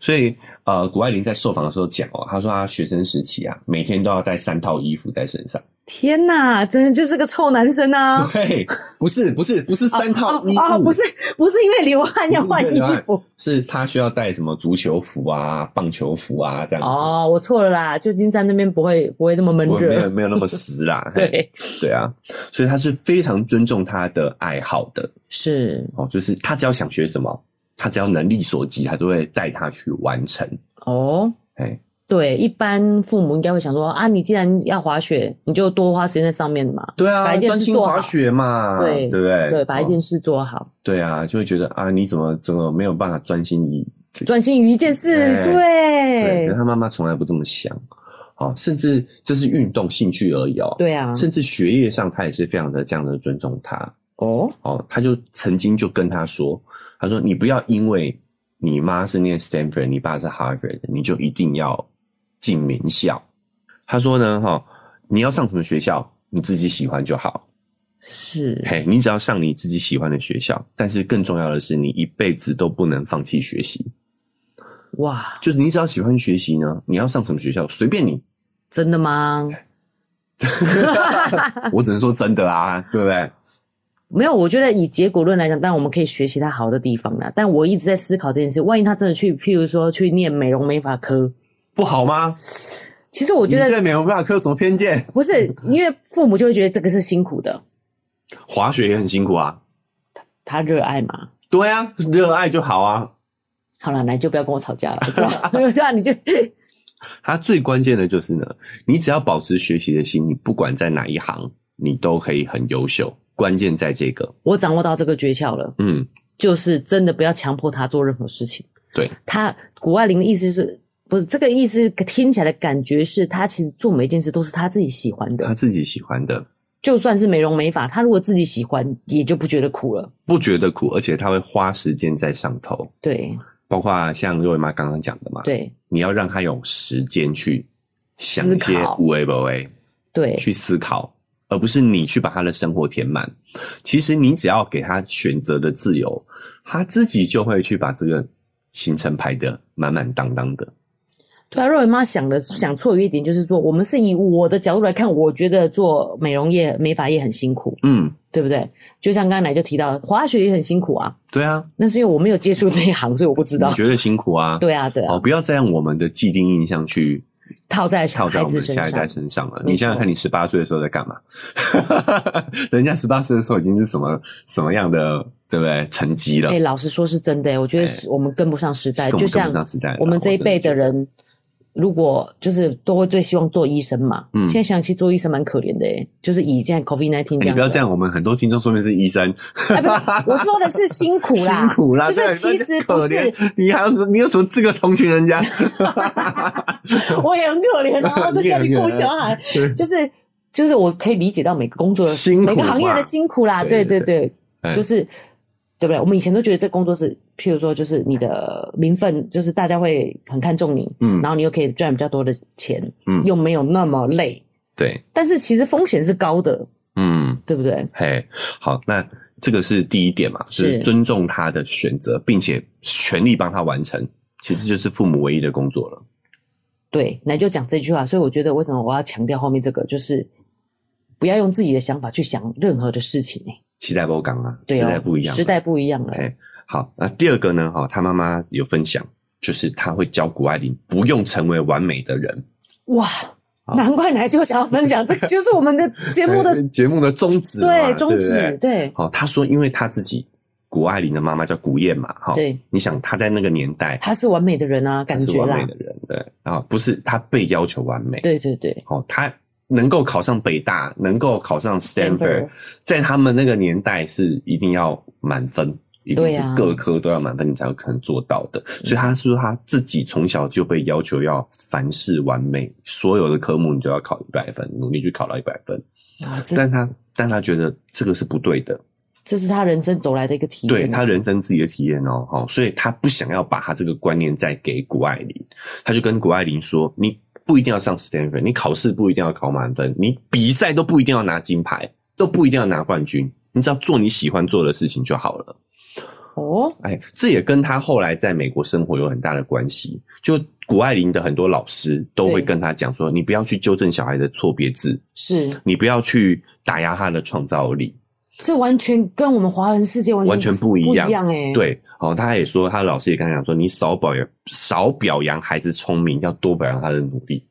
所以，呃，谷爱凌在受访的时候讲哦，她说她学生时期啊，每天都要带三套衣服在身上。天哪，真的就是个臭男生啊！对，不是，不是，不是三套衣服，不是，不是因为流汗要换衣服，是他需要带什么足球服啊、棒球服啊这样子。哦，我错了啦，旧金山那边不会不会那么闷热，没有没有那么湿啦。对对啊，所以他是非常尊重他的爱好的，是哦，就是他只要想学什么。他只要能力所及，他都会带他去完成。哦，哎，对，一般父母应该会想说啊，你既然要滑雪，你就多花时间在上面嘛。对啊，专心滑雪嘛，对对不对？对，把一件事做好。对啊，就会觉得啊，你怎么怎么没有办法专心于专心于一件事？对，对，可是他妈妈从来不这么想。哦，甚至这是运动兴趣而已哦。对啊，甚至学业上，他也是非常的这样的尊重他。哦哦，他就曾经就跟他说。他说：“你不要因为你妈是念 Stanford，你爸是 Harvard，你就一定要进名校。”他说呢：“哈，你要上什么学校，你自己喜欢就好。是，嘿，你只要上你自己喜欢的学校。但是更重要的是，你一辈子都不能放弃学习。哇，就是你只要喜欢学习呢，你要上什么学校随便你。真的吗？我只能说真的啊，对不对？”没有，我觉得以结果论来讲，当然我们可以学习他好的地方啦。但我一直在思考这件事：万一他真的去，譬如说去念美容美发科，不好吗？其实我觉得你对美容美发科有什么偏见？不是，因为父母就会觉得这个是辛苦的。滑雪也很辛苦啊。他他热爱嘛？对啊，热爱就好啊。好了，来就不要跟我吵架了，这样 你就。他最关键的就是呢，你只要保持学习的心，你不管在哪一行，你都可以很优秀。关键在这个，我掌握到这个诀窍了。嗯，就是真的不要强迫他做任何事情。对，他谷爱凌的意思是，不是这个意思？听起来的感觉是他其实做每一件事都是他自己喜欢的，他自己喜欢的。就算是美容美发，他如果自己喜欢，也就不觉得苦了，不觉得苦，而且他会花时间在上头。对，包括像若维妈刚刚讲的嘛，对，你要让他有时间去想一些无为不为，对，去思考。而不是你去把他的生活填满，其实你只要给他选择的自由，他自己就会去把这个行程排得满满当当的。对啊，若维妈想的想错有一点，就是说我们是以我的角度来看，我觉得做美容业、美发业很辛苦，嗯，对不对？就像刚才就提到滑雪也很辛苦啊，对啊，那是因为我没有接触这一行，所以我不知道。你觉得辛苦啊？对啊，对啊。哦，不要再用我们的既定印象去套在小孩子下一代身上了。你想想看，你十八岁的时候在干嘛？人家十八岁的时候已经是什么什么样的，对不对？成绩了？哎、欸，老实说是真的、欸，我觉得是我们跟不上时代，就像我们这一辈的人。如果就是都会最希望做医生嘛，嗯，现在想起做医生蛮可怜的诶，就是以现在 COVID nineteen 这样、欸。你不要这样，我们很多听众说明是医生，哎，不是，我说的是辛苦啦，辛苦啦，就是其实不是，你还有你有什么资格同情人家？我也很可怜啊，在家里顾小孩，就是就是我可以理解到每个工作的辛苦，每个行业的辛苦啦，对对对，对，就是。对不对？我们以前都觉得这工作是，譬如说，就是你的名分，就是大家会很看重你，嗯，然后你又可以赚比较多的钱，嗯，又没有那么累，对。但是其实风险是高的，嗯，对不对？嘿，好，那这个是第一点嘛，是尊重他的选择，并且全力帮他完成，其实就是父母唯一的工作了。对，那就讲这句话。所以我觉得，为什么我要强调后面这个，就是不要用自己的想法去想任何的事情，时代不港啊，时代不一样，时代不一样了。哎，好，那第二个呢？哈，他妈妈有分享，就是他会教谷爱凌不用成为完美的人。哇，难怪奶就想要分享，这个 就是我们的节目的 节目的宗旨，对，宗旨，对。好，他说，因为他自己谷爱凌的妈妈叫谷燕嘛，哈，对。你想他在那个年代，他是完美的人啊，感觉完美的人，对啊，不是他被要求完美，对对对，哦，他。能够考上北大，能够考上 Stanford，在他们那个年代是一定要满分，一定是各科都要满分，你才有可能做到的。所以他说他自己从小就被要求要凡事完美，所有的科目你就要考一百分，努力去考到一百分。但他但他觉得这个是不对的，这是他人生走来的一个体验，对他人生自己的体验哦，好，所以他不想要把他这个观念再给谷爱凌，他就跟谷爱凌说你。不一定要上 Stanford，你考试不一定要考满分，你比赛都不一定要拿金牌，都不一定要拿冠军，你只要做你喜欢做的事情就好了。哦，哎，这也跟他后来在美国生活有很大的关系。就谷爱凌的很多老师都会跟他讲说，你不要去纠正小孩的错别字，是你不要去打压他的创造力。这完全跟我们华人世界完全完全不一样，不一样哎。对，哦，他也说，他老师也跟他讲说，你少表扬少表扬孩子聪明，要多表扬他的努力。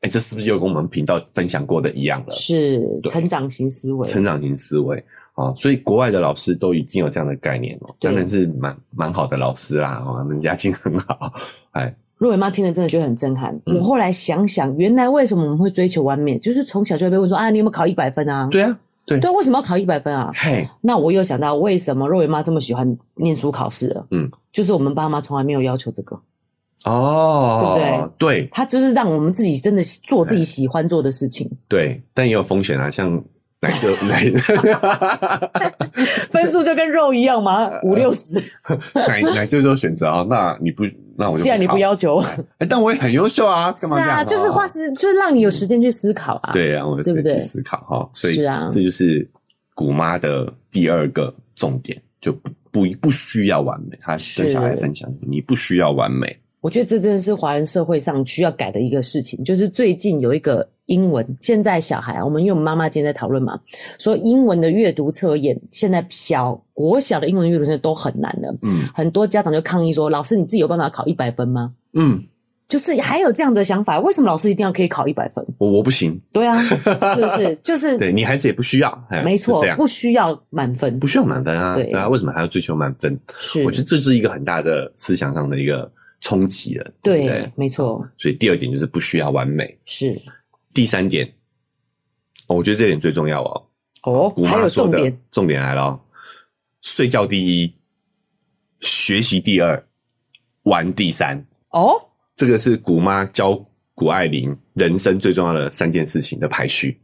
哎，这是不是就跟我们频道分享过的一样了？是成长型思维，成长型思维啊，所以国外的老师都已经有这样的概念了，当然是蛮蛮好的老师啦，哦，他们家境很好。哎，若伟妈听了真的觉得很震撼。嗯、我后来想想，原来为什么我们会追求完美，就是从小就会被问说啊，你有没有考一百分啊？对啊。对，对，为什么要考一百分啊？嘿，那我又想到为什么若维妈这么喜欢念书考试了？嗯，就是我们爸妈从来没有要求这个，哦，对不对？对，他就是让我们自己真的做自己喜欢做的事情。对，但也有风险啊，像。奶就奶，分数就跟肉一样吗？五六十，奶奶就做选择啊。那你不，那我就。既然你不要求，哎，但我也很优秀啊。干嘛这样？是啊，就是花时，就是让你有时间去思考啊。对啊，我有时间去思考哈。所以是啊，这就是谷妈的第二个重点，就不不不需要完美。她跟小孩分享，你不需要完美。我觉得这真的是华人社会上需要改的一个事情。就是最近有一个英文，现在小孩啊，我们因为我们妈妈今天在讨论嘛，说英文的阅读测验，现在小国小的英文阅读测验都很难了。嗯，很多家长就抗议说：“老师，你自己有办法考一百分吗？”嗯，就是还有这样的想法，为什么老师一定要可以考一百分？我我不行。对啊，是不是？就是对你孩子也不需要，没错，不需要满分，不需要满分啊。对啊，为什么还要追求满分？是，我觉得这是一个很大的思想上的一个。冲击了，对，对没错。所以第二点就是不需要完美。是。第三点，哦，我觉得这点最重要哦。哦，还有重点，重点来了哦。睡觉第一，学习第二，玩第三。哦，这个是谷妈教古爱玲人生最重要的三件事情的排序。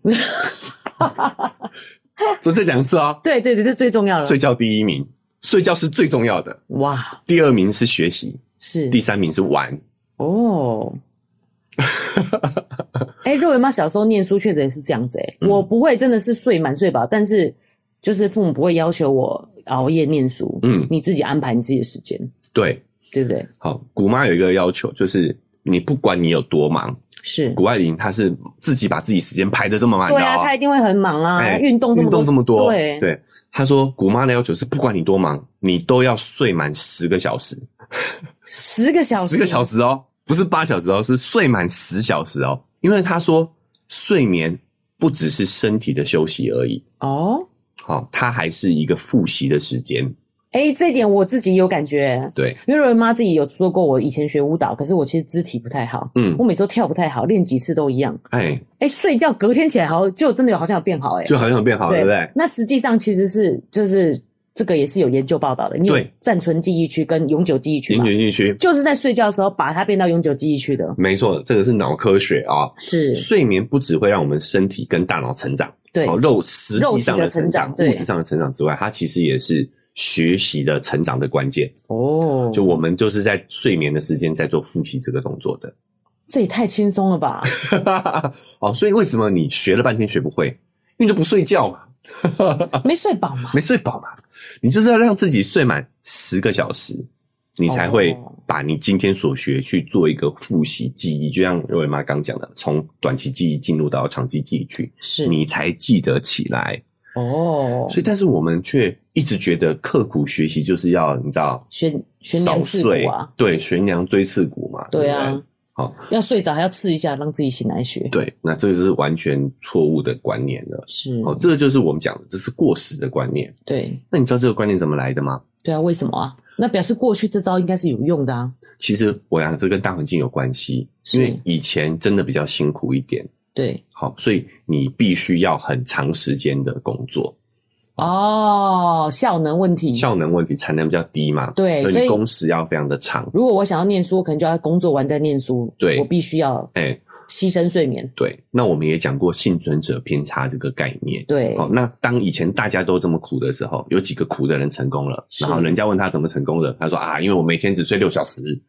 所以再讲一次哦。对对对，这最重要的。睡觉第一名，睡觉是最重要的。哇。第二名是学习。是第三名是玩哦，哎、欸，肉圆妈小时候念书确实也是这样子哎、欸，嗯、我不会真的是睡满睡饱，但是就是父母不会要求我熬夜念书，嗯，你自己安排你自己的时间，对对不对？好，古妈有一个要求，就是你不管你有多忙，是谷爱凌她是自己把自己时间排的这么满，对啊，她一定会很忙啊，运、欸、动运动这么多，对对，她说古妈的要求是不管你多忙，你都要睡满十个小时。十个小时，十个小时哦，不是八小时哦，是睡满十小时哦。因为他说，睡眠不只是身体的休息而已哦，好，它还是一个复习的时间。哎、欸，这点我自己有感觉。对，因为瑞妈自己有说过，我以前学舞蹈，可是我其实肢体不太好。嗯，我每周跳不太好，练几次都一样。哎、欸，哎、欸，睡觉隔天起来好，就真的有好像有变好、欸，哎，就好像有变好，对，对不对？那实际上其实是就是这个也是有研究报道的，你有暂存记忆区跟永久记忆区，永久记忆区就是在睡觉的时候把它变到永久记忆区的。没错，这个是脑科学啊。是睡眠不只会让我们身体跟大脑成长，对，肉实际上的成长，物质上的成长之外，它其实也是。学习的成长的关键哦，就我们就是在睡眠的时间在做复习这个动作的，这也太轻松了吧？哦，所以为什么你学了半天学不会？因为你就不睡觉嘛，没睡饱嘛，没睡饱嘛，你就是要让自己睡满十个小时，你才会把你今天所学去做一个复习记忆，就像瑞文妈刚讲的，从短期记忆进入到长期记忆去，是。你才记得起来。哦，所以但是我们却一直觉得刻苦学习就是要你知道悬悬梁刺股啊，对，悬梁锥刺股嘛，对啊，好，要睡着还要刺一下，让自己醒来学，对，那这个是完全错误的观念了，是。哦，这个就是我们讲的，这是过时的观念，对，那你知道这个观念怎么来的吗？对啊，为什么啊？那表示过去这招应该是有用的啊。其实我想这跟大环境有关系，因为以前真的比较辛苦一点。对，好，所以你必须要很长时间的工作哦，效能问题，效能问题，产能比较低嘛，对，所以工时要非常的长。如果我想要念书，可能就要工作完再念书，对，我必须要哎。牺牲睡眠。对，那我们也讲过幸存者偏差这个概念，对，好，那当以前大家都这么苦的时候，有几个苦的人成功了，然后人家问他怎么成功的，他说啊，因为我每天只睡六小时。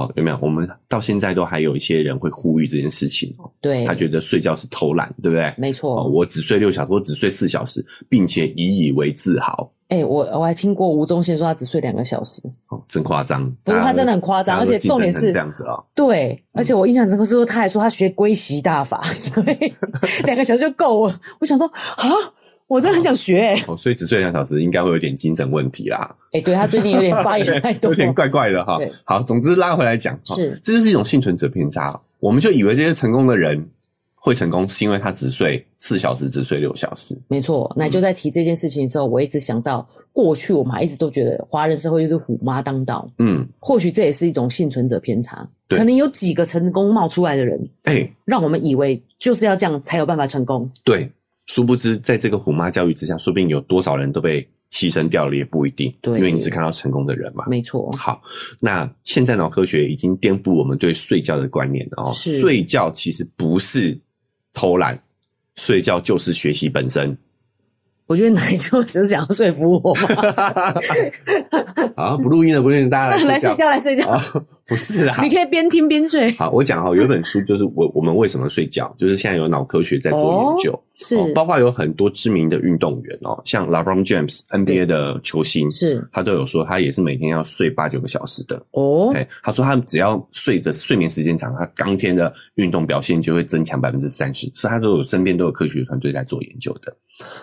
哦，有没有？我们到现在都还有一些人会呼吁这件事情哦。对，他觉得睡觉是偷懒，对不对？没错。哦，我只睡六小时，我只睡四小时，并且以以为自豪。哎、欸，我我还听过吴宗宪说他只睡两个小时。哦，真夸张！不是，他真的很夸张，而且重点是这样子啊、哦。对，而且我印象深刻是说，他还说他学归习大法，所以 两个小时就够了。我想说啊。我真的很想学、欸，哦，所以只睡两小时应该会有点精神问题啦。哎、欸，对，他最近有点发言太多，有点怪怪的哈。好，总之拉回来讲，是，这就是一种幸存者偏差。我们就以为这些成功的人会成功，是因为他只睡四小时，只睡六小时。没错，那就在提这件事情的时候，我一直想到过去我们还一直都觉得华人社会就是虎妈当道。嗯，或许这也是一种幸存者偏差。可能有几个成功冒出来的人，哎、欸，让我们以为就是要这样才有办法成功。对。殊不知，在这个虎妈教育之下，说不定有多少人都被牺牲掉了，也不一定。对，因为你只看到成功的人嘛。没错。好，那现在脑科学已经颠覆我们对睡觉的观念了哦。睡觉其实不是偷懒，睡觉就是学习本身。我觉得奶就只是想要说服我嘛。好，不录音了，不录音，大家来睡觉，来睡觉，来睡觉。不是啦，你可以边听边睡。好，我讲哈，有一本书就是我我们为什么睡觉，就是现在有脑科学在做研究，哦、是、哦，包括有很多知名的运动员哦，像 LeBron James NBA 的球星，是，他都有说他也是每天要睡八九个小时的哦。哎，他说他只要睡的睡眠时间长，他当天的运动表现就会增强百分之三十，所以他都有身边都有科学团队在做研究的。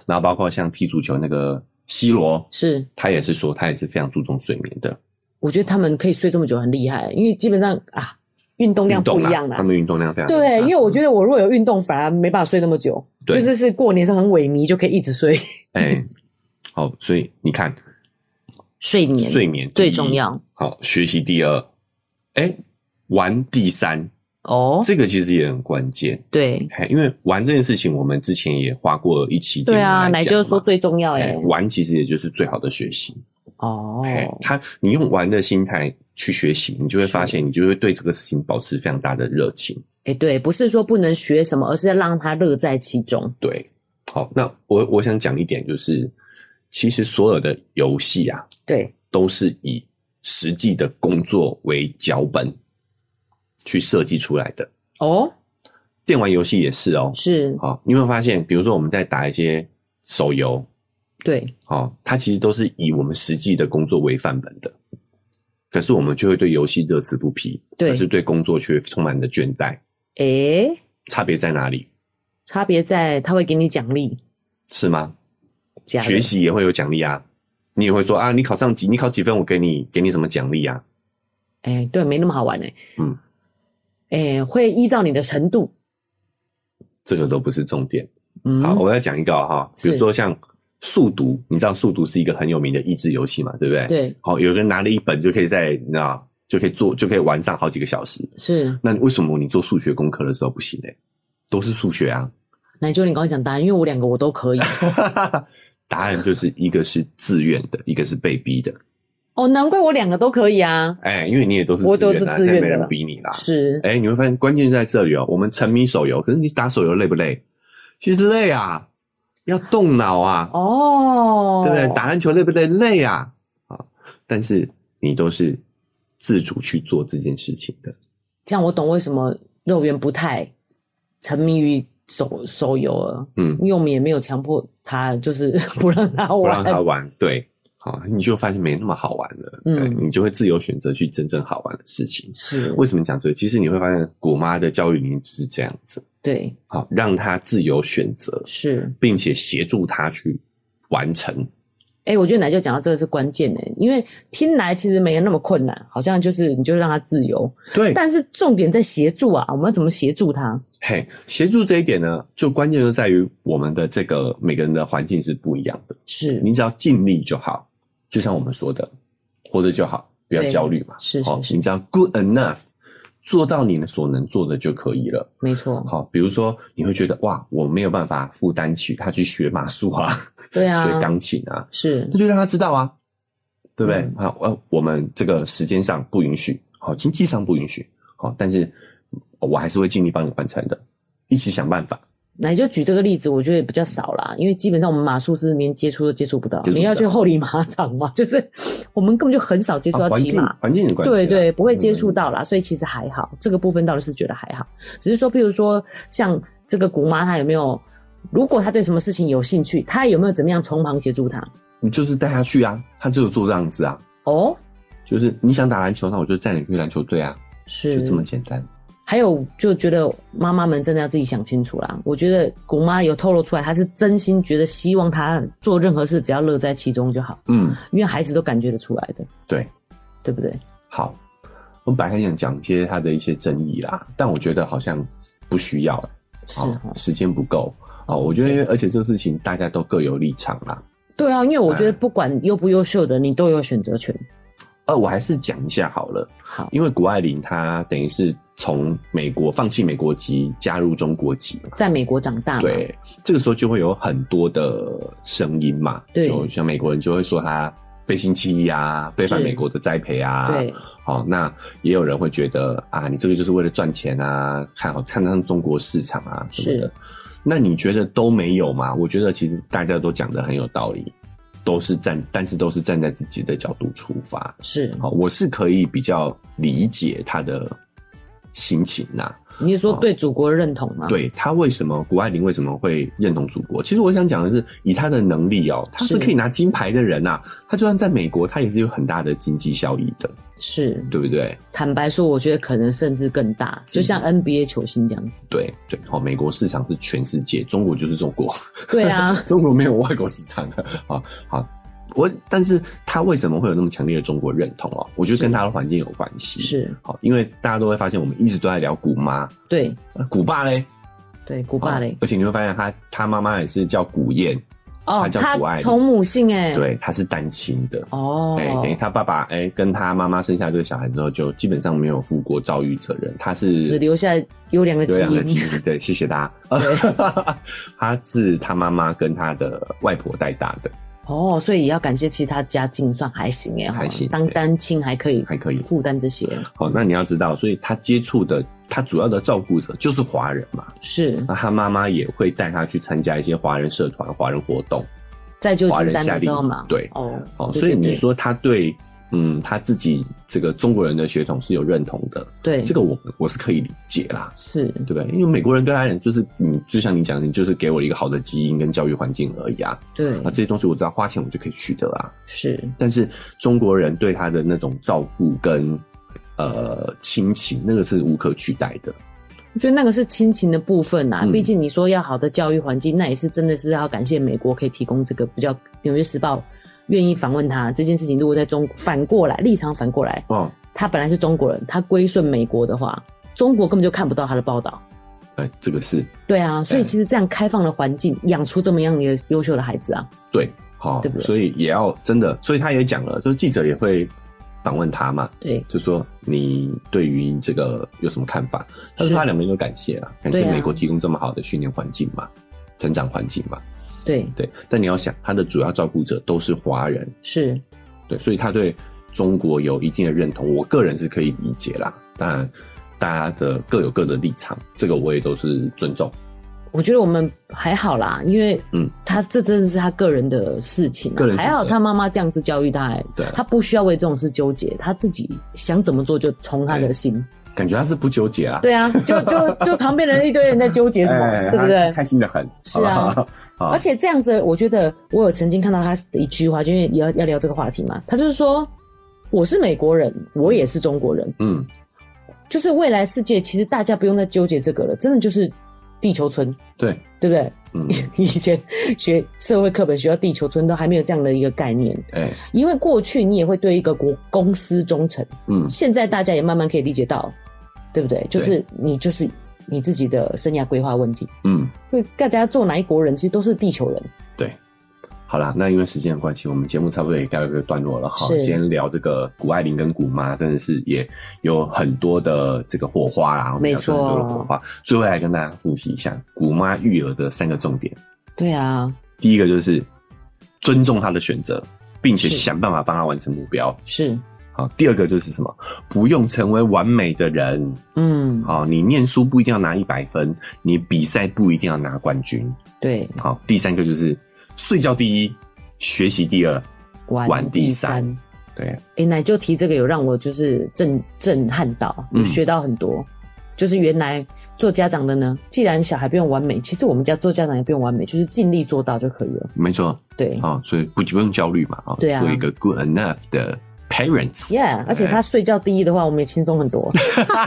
然后包括像踢足球那个 C 罗，是，他也是说他也是非常注重睡眠的。我觉得他们可以睡这么久很厉害，因为基本上啊，运动量不一样啦。他们运动量非常对，因为我觉得我如果有运动，反而没办法睡那么久。对，就是是过年是很萎靡，就可以一直睡。哎、欸，好，所以你看，睡眠睡眠最重要。好，学习第二，哎、欸，玩第三。哦，这个其实也很关键。对，因为玩这件事情，我们之前也花过一期节目。对啊，奶就是说最重要玩其实也就是最好的学习。哦，他你用玩的心态去学习，你就会发现，你就会对这个事情保持非常大的热情。哎、欸，对，不是说不能学什么，而是要让他乐在其中。对，好，那我我想讲一点，就是其实所有的游戏啊，对，都是以实际的工作为脚本去设计出来的。哦，电玩游戏也是哦，是。好，你有没有发现，比如说我们在打一些手游。对，哦，它其实都是以我们实际的工作为范本的，可是我们就会对游戏乐此不疲，对，可是对工作却充满了倦怠。诶，差别在哪里？差别在他会给你奖励，是吗？学习也会有奖励啊，你也会说啊，你考上几，你考几分，我给你给你什么奖励啊？诶，对，没那么好玩诶。嗯，哎、欸，会依照你的程度，这个都不是重点。嗯、好，我要讲一个哈，比如说像数独，你知道数独是一个很有名的益智游戏嘛，对不对？对。好，有人拿了一本就可以在，你知道，就可以做，就可以玩上好几个小时。是。那为什么你做数学功课的时候不行呢？都是数学啊。那就你刚刚讲答案，因为我两个我都可以。答案就是一个是自愿的，一个是被逼的。哦，难怪我两个都可以啊！哎、欸，因为你也都是自愿的，我都是自愿的，没人逼你啦。是，哎、欸，你会发现关键在这里哦、喔。我们沉迷手游，可是你打手游累不累？其实累啊，要动脑啊。哦，对不对？打篮球累不累？累啊。啊，但是你都是自主去做这件事情的。这样我懂为什么肉圆不太沉迷于手手游了。嗯，因为我们也没有强迫他，就是 不让他玩，不让他玩。对。啊，你就发现没那么好玩了，嗯，你就会自由选择去真正好玩的事情。是为什么讲这个？其实你会发现，果妈的教育理念就是这样子。对，好，让他自由选择，是，并且协助他去完成。哎、欸，我觉得奶就讲到这个是关键的，因为听来其实没有那么困难，好像就是你就让他自由。对，但是重点在协助啊，我们要怎么协助他？嘿，协助这一点呢，就关键就在于我们的这个每个人的环境是不一样的。是，你只要尽力就好。就像我们说的，活着就好，不要焦虑嘛。是是是，你只要 good enough，做到你所能做的就可以了。没错。好，比如说你会觉得哇，我没有办法负担起他去学马术啊，对啊，学钢琴啊，是，那就让他知道啊，对不对？嗯、好，呃，我们这个时间上不允许，好，经济上不允许，好，但是我还是会尽力帮你完成的，一起想办法。那你就举这个例子，我觉得也比较少啦，因为基本上我们马术是连接触都接触不到。你要去后里马场嘛，就是我们根本就很少接触到骑马，环境有关系。对对，不会接触到啦，所以其实还好。这个部分倒是觉得还好，只是说，譬如说像这个姑妈，她有没有？如果她对什么事情有兴趣，她有没有怎么样从旁协助她？你就是带她去啊，她就做这样子啊。哦，就是你想打篮球，那我就带你去篮球队啊，是就这么简单。还有就觉得妈妈们真的要自己想清楚啦。我觉得古妈有透露出来，她是真心觉得希望她做任何事只要乐在其中就好。嗯，因为孩子都感觉得出来的。对，对不对？好，我们本来还想讲一些他的一些争议啦，但我觉得好像不需要了，是时间不够啊。我觉得，因为而且这个事情大家都各有立场啦。对啊，因为我觉得不管优不优秀的，你都有选择权。呃，我还是讲一下好了。好，因为谷爱凌她等于是从美国放弃美国籍，加入中国籍嘛，在美国长大。对，这个时候就会有很多的声音嘛。对，就像美国人就会说她背信弃义啊，背叛美国的栽培啊。对，好，那也有人会觉得啊，你这个就是为了赚钱啊，看好看上中国市场啊什么的。那你觉得都没有吗？我觉得其实大家都讲的很有道理。都是站，但是都是站在自己的角度出发，是好，我是可以比较理解他的心情呐、啊。你是说对祖国认同吗？对，他为什么谷爱凌为什么会认同祖国？其实我想讲的是，以他的能力哦、喔，他是可以拿金牌的人呐、啊。他就算在美国，他也是有很大的经济效益的。是对不对？坦白说，我觉得可能甚至更大，就像 NBA 球星这样子。对对，好，美国市场是全世界，中国就是中国。对啊，中国没有外国市场的。好好，我但是他为什么会有那么强烈的中国认同哦？我觉得跟他的环境有关系。是好，因为大家都会发现，我们一直都在聊古妈。对，古爸嘞？对，古爸嘞。而且你会发现他，他他妈妈也是叫古燕。哦，他叫谷爱，从母姓哎，对，他是单亲的。哦，哎，等于他爸爸哎跟他妈妈生下这个小孩之后，就基本上没有负过教育责任，他是只留下优良的基因，优良的基因，对，谢谢大家。对。他是他妈妈跟他的外婆带大的。哦，所以也要感谢，其他家境算还行哎，还行，当单亲还可以，还可以负担这些。好，那你要知道，所以他接触的，他主要的照顾者就是华人嘛，是。那他妈妈也会带他去参加一些华人社团、华人活动。在旧金山的时候嘛，对，哦，哦，所以你说他对，嗯，他自己这个中国人的血统是有认同的，对，这个我我是可以理解啦，是。对不对？因为美国人对他来讲，就是你就像你讲，你就是给我一个好的基因跟教育环境而已啊，对，啊，这些东西我只要花钱我就可以取得啊，是，但是中国人对他的那种照顾跟呃亲情，那个是无可取代的。我觉得那个是亲情的部分呐，毕竟你说要好的教育环境，嗯，那也是真的是要感谢美国可以提供这个比较。《纽约时报》愿意访问他这件事情，如果在中反过来立场反过来，哦，他本来是中国人，他归顺美国的话，中国根本就看不到他的报道。哎、欸，这个是。对啊，所以其实这样开放的环境养出这么样一个优秀的孩子啊。对，好，对不对？所以也要真的，所以他也讲了，就是记者也会访问他嘛。对，就说你对于这个有什么看法？他说他两边都感谢了，感谢美国提供这么好的训练环境嘛，啊、成长环境嘛。对对，但你要想，他的主要照顾者都是华人，是，对，所以他对中国有一定的认同，我个人是可以理解啦。当然，大家的各有各的立场，这个我也都是尊重。我觉得我们还好啦，因为嗯，他这真的是他个人的事情，个人还好他妈妈这样子教育他，对，他不需要为这种事纠结，他自己想怎么做就从他的心。感觉他是不纠结啦。对啊，就就就旁边的人一堆人在纠结什么，欸、对不对？开心的很。是啊，而且这样子，我觉得我有曾经看到他的一句话，就因为要要聊这个话题嘛，他就是说，我是美国人，我也是中国人，嗯，就是未来世界其实大家不用再纠结这个了，真的就是地球村，对对不对？嗯，以前学社会课本学到地球村都还没有这样的一个概念，哎、欸，因为过去你也会对一个国公司忠诚，嗯，现在大家也慢慢可以理解到。对不对？就是你就是你自己的生涯规划问题。嗯，因为大家做哪一国人，其实都是地球人。对，好啦，那因为时间的关系，我们节目差不多也告一个段落了。哈，今天聊这个谷爱凌跟谷妈，真的是也有很多的这个火花啦。没错，很多的火花。最后来跟大家复习一下谷妈育儿的三个重点。对啊，第一个就是尊重她的选择，并且想办法帮她完成目标。是。好，第二个就是什么？不用成为完美的人。嗯，好，你念书不一定要拿一百分，你比赛不一定要拿冠军。对，好，第三个就是睡觉第一，学习第二，玩第三。对，哎、欸，奶就提这个有让我就是震震撼到，有学到很多。嗯、就是原来做家长的呢，既然小孩不用完美，其实我们家做家长也不用完美，就是尽力做到就可以了。没错，对，啊，所以不不用焦虑嘛，啊，对啊，做一个 good enough 的。Parents，Yeah，而且他睡觉第一的话，我们也轻松很多。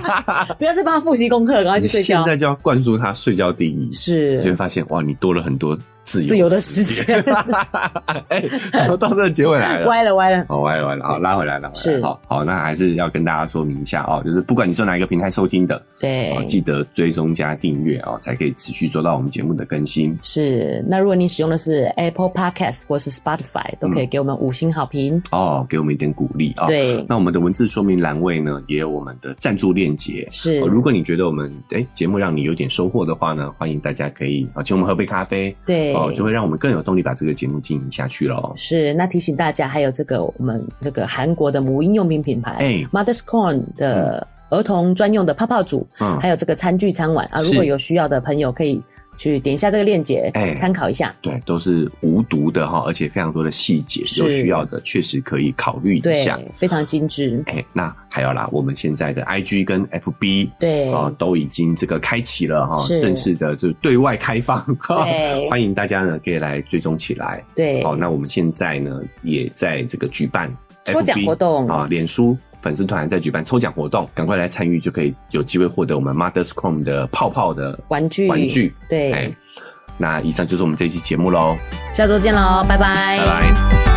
不要再帮他复习功课，赶快去睡觉。现在就要灌输他睡觉第一，是，就会发现哇，你多了很多。自由，自由的时间，哎、到这个结尾来了，歪了歪了，哦，歪了歪了，好，拉回来了，是，好好，那还是要跟大家说明一下哦，就是不管你是哪一个平台收听的，对，哦，记得追踪加订阅哦，才可以持续收到我们节目的更新。是，那如果你使用的是 Apple Podcast 或是 Spotify，都可以给我们五星好评、嗯、哦，给我们一点鼓励啊、哦。对，那我们的文字说明栏位呢，也有我们的赞助链接。是、哦，如果你觉得我们哎节目让你有点收获的话呢，欢迎大家可以啊请我们喝杯咖啡，对，哦，就会让我们更有。动力把这个节目经营下去喽。是，那提醒大家，还有这个我们这个韩国的母婴用品品牌，哎、欸、，Mother's Corn 的儿童专用的泡泡组，嗯，还有这个餐具餐碗啊，如果有需要的朋友可以。去点一下这个链接，哎、欸，参考一下。对，都是无毒的哈，而且非常多的细节，有需要的确实可以考虑一下。对，非常精致。哎、欸，那还有啦，我们现在的 IG 跟 FB 对啊，都已经这个开启了哈，正式的就对外开放，对，欢迎大家呢可以来追踪起来。对，好，那我们现在呢也在这个举办抽奖活动啊，脸书。粉丝团在举办抽奖活动，赶快来参与，就可以有机会获得我们 mother's rome 的泡泡的玩具。玩具，对。那以上就是我们这一期节目喽，下周见喽，拜拜，拜拜。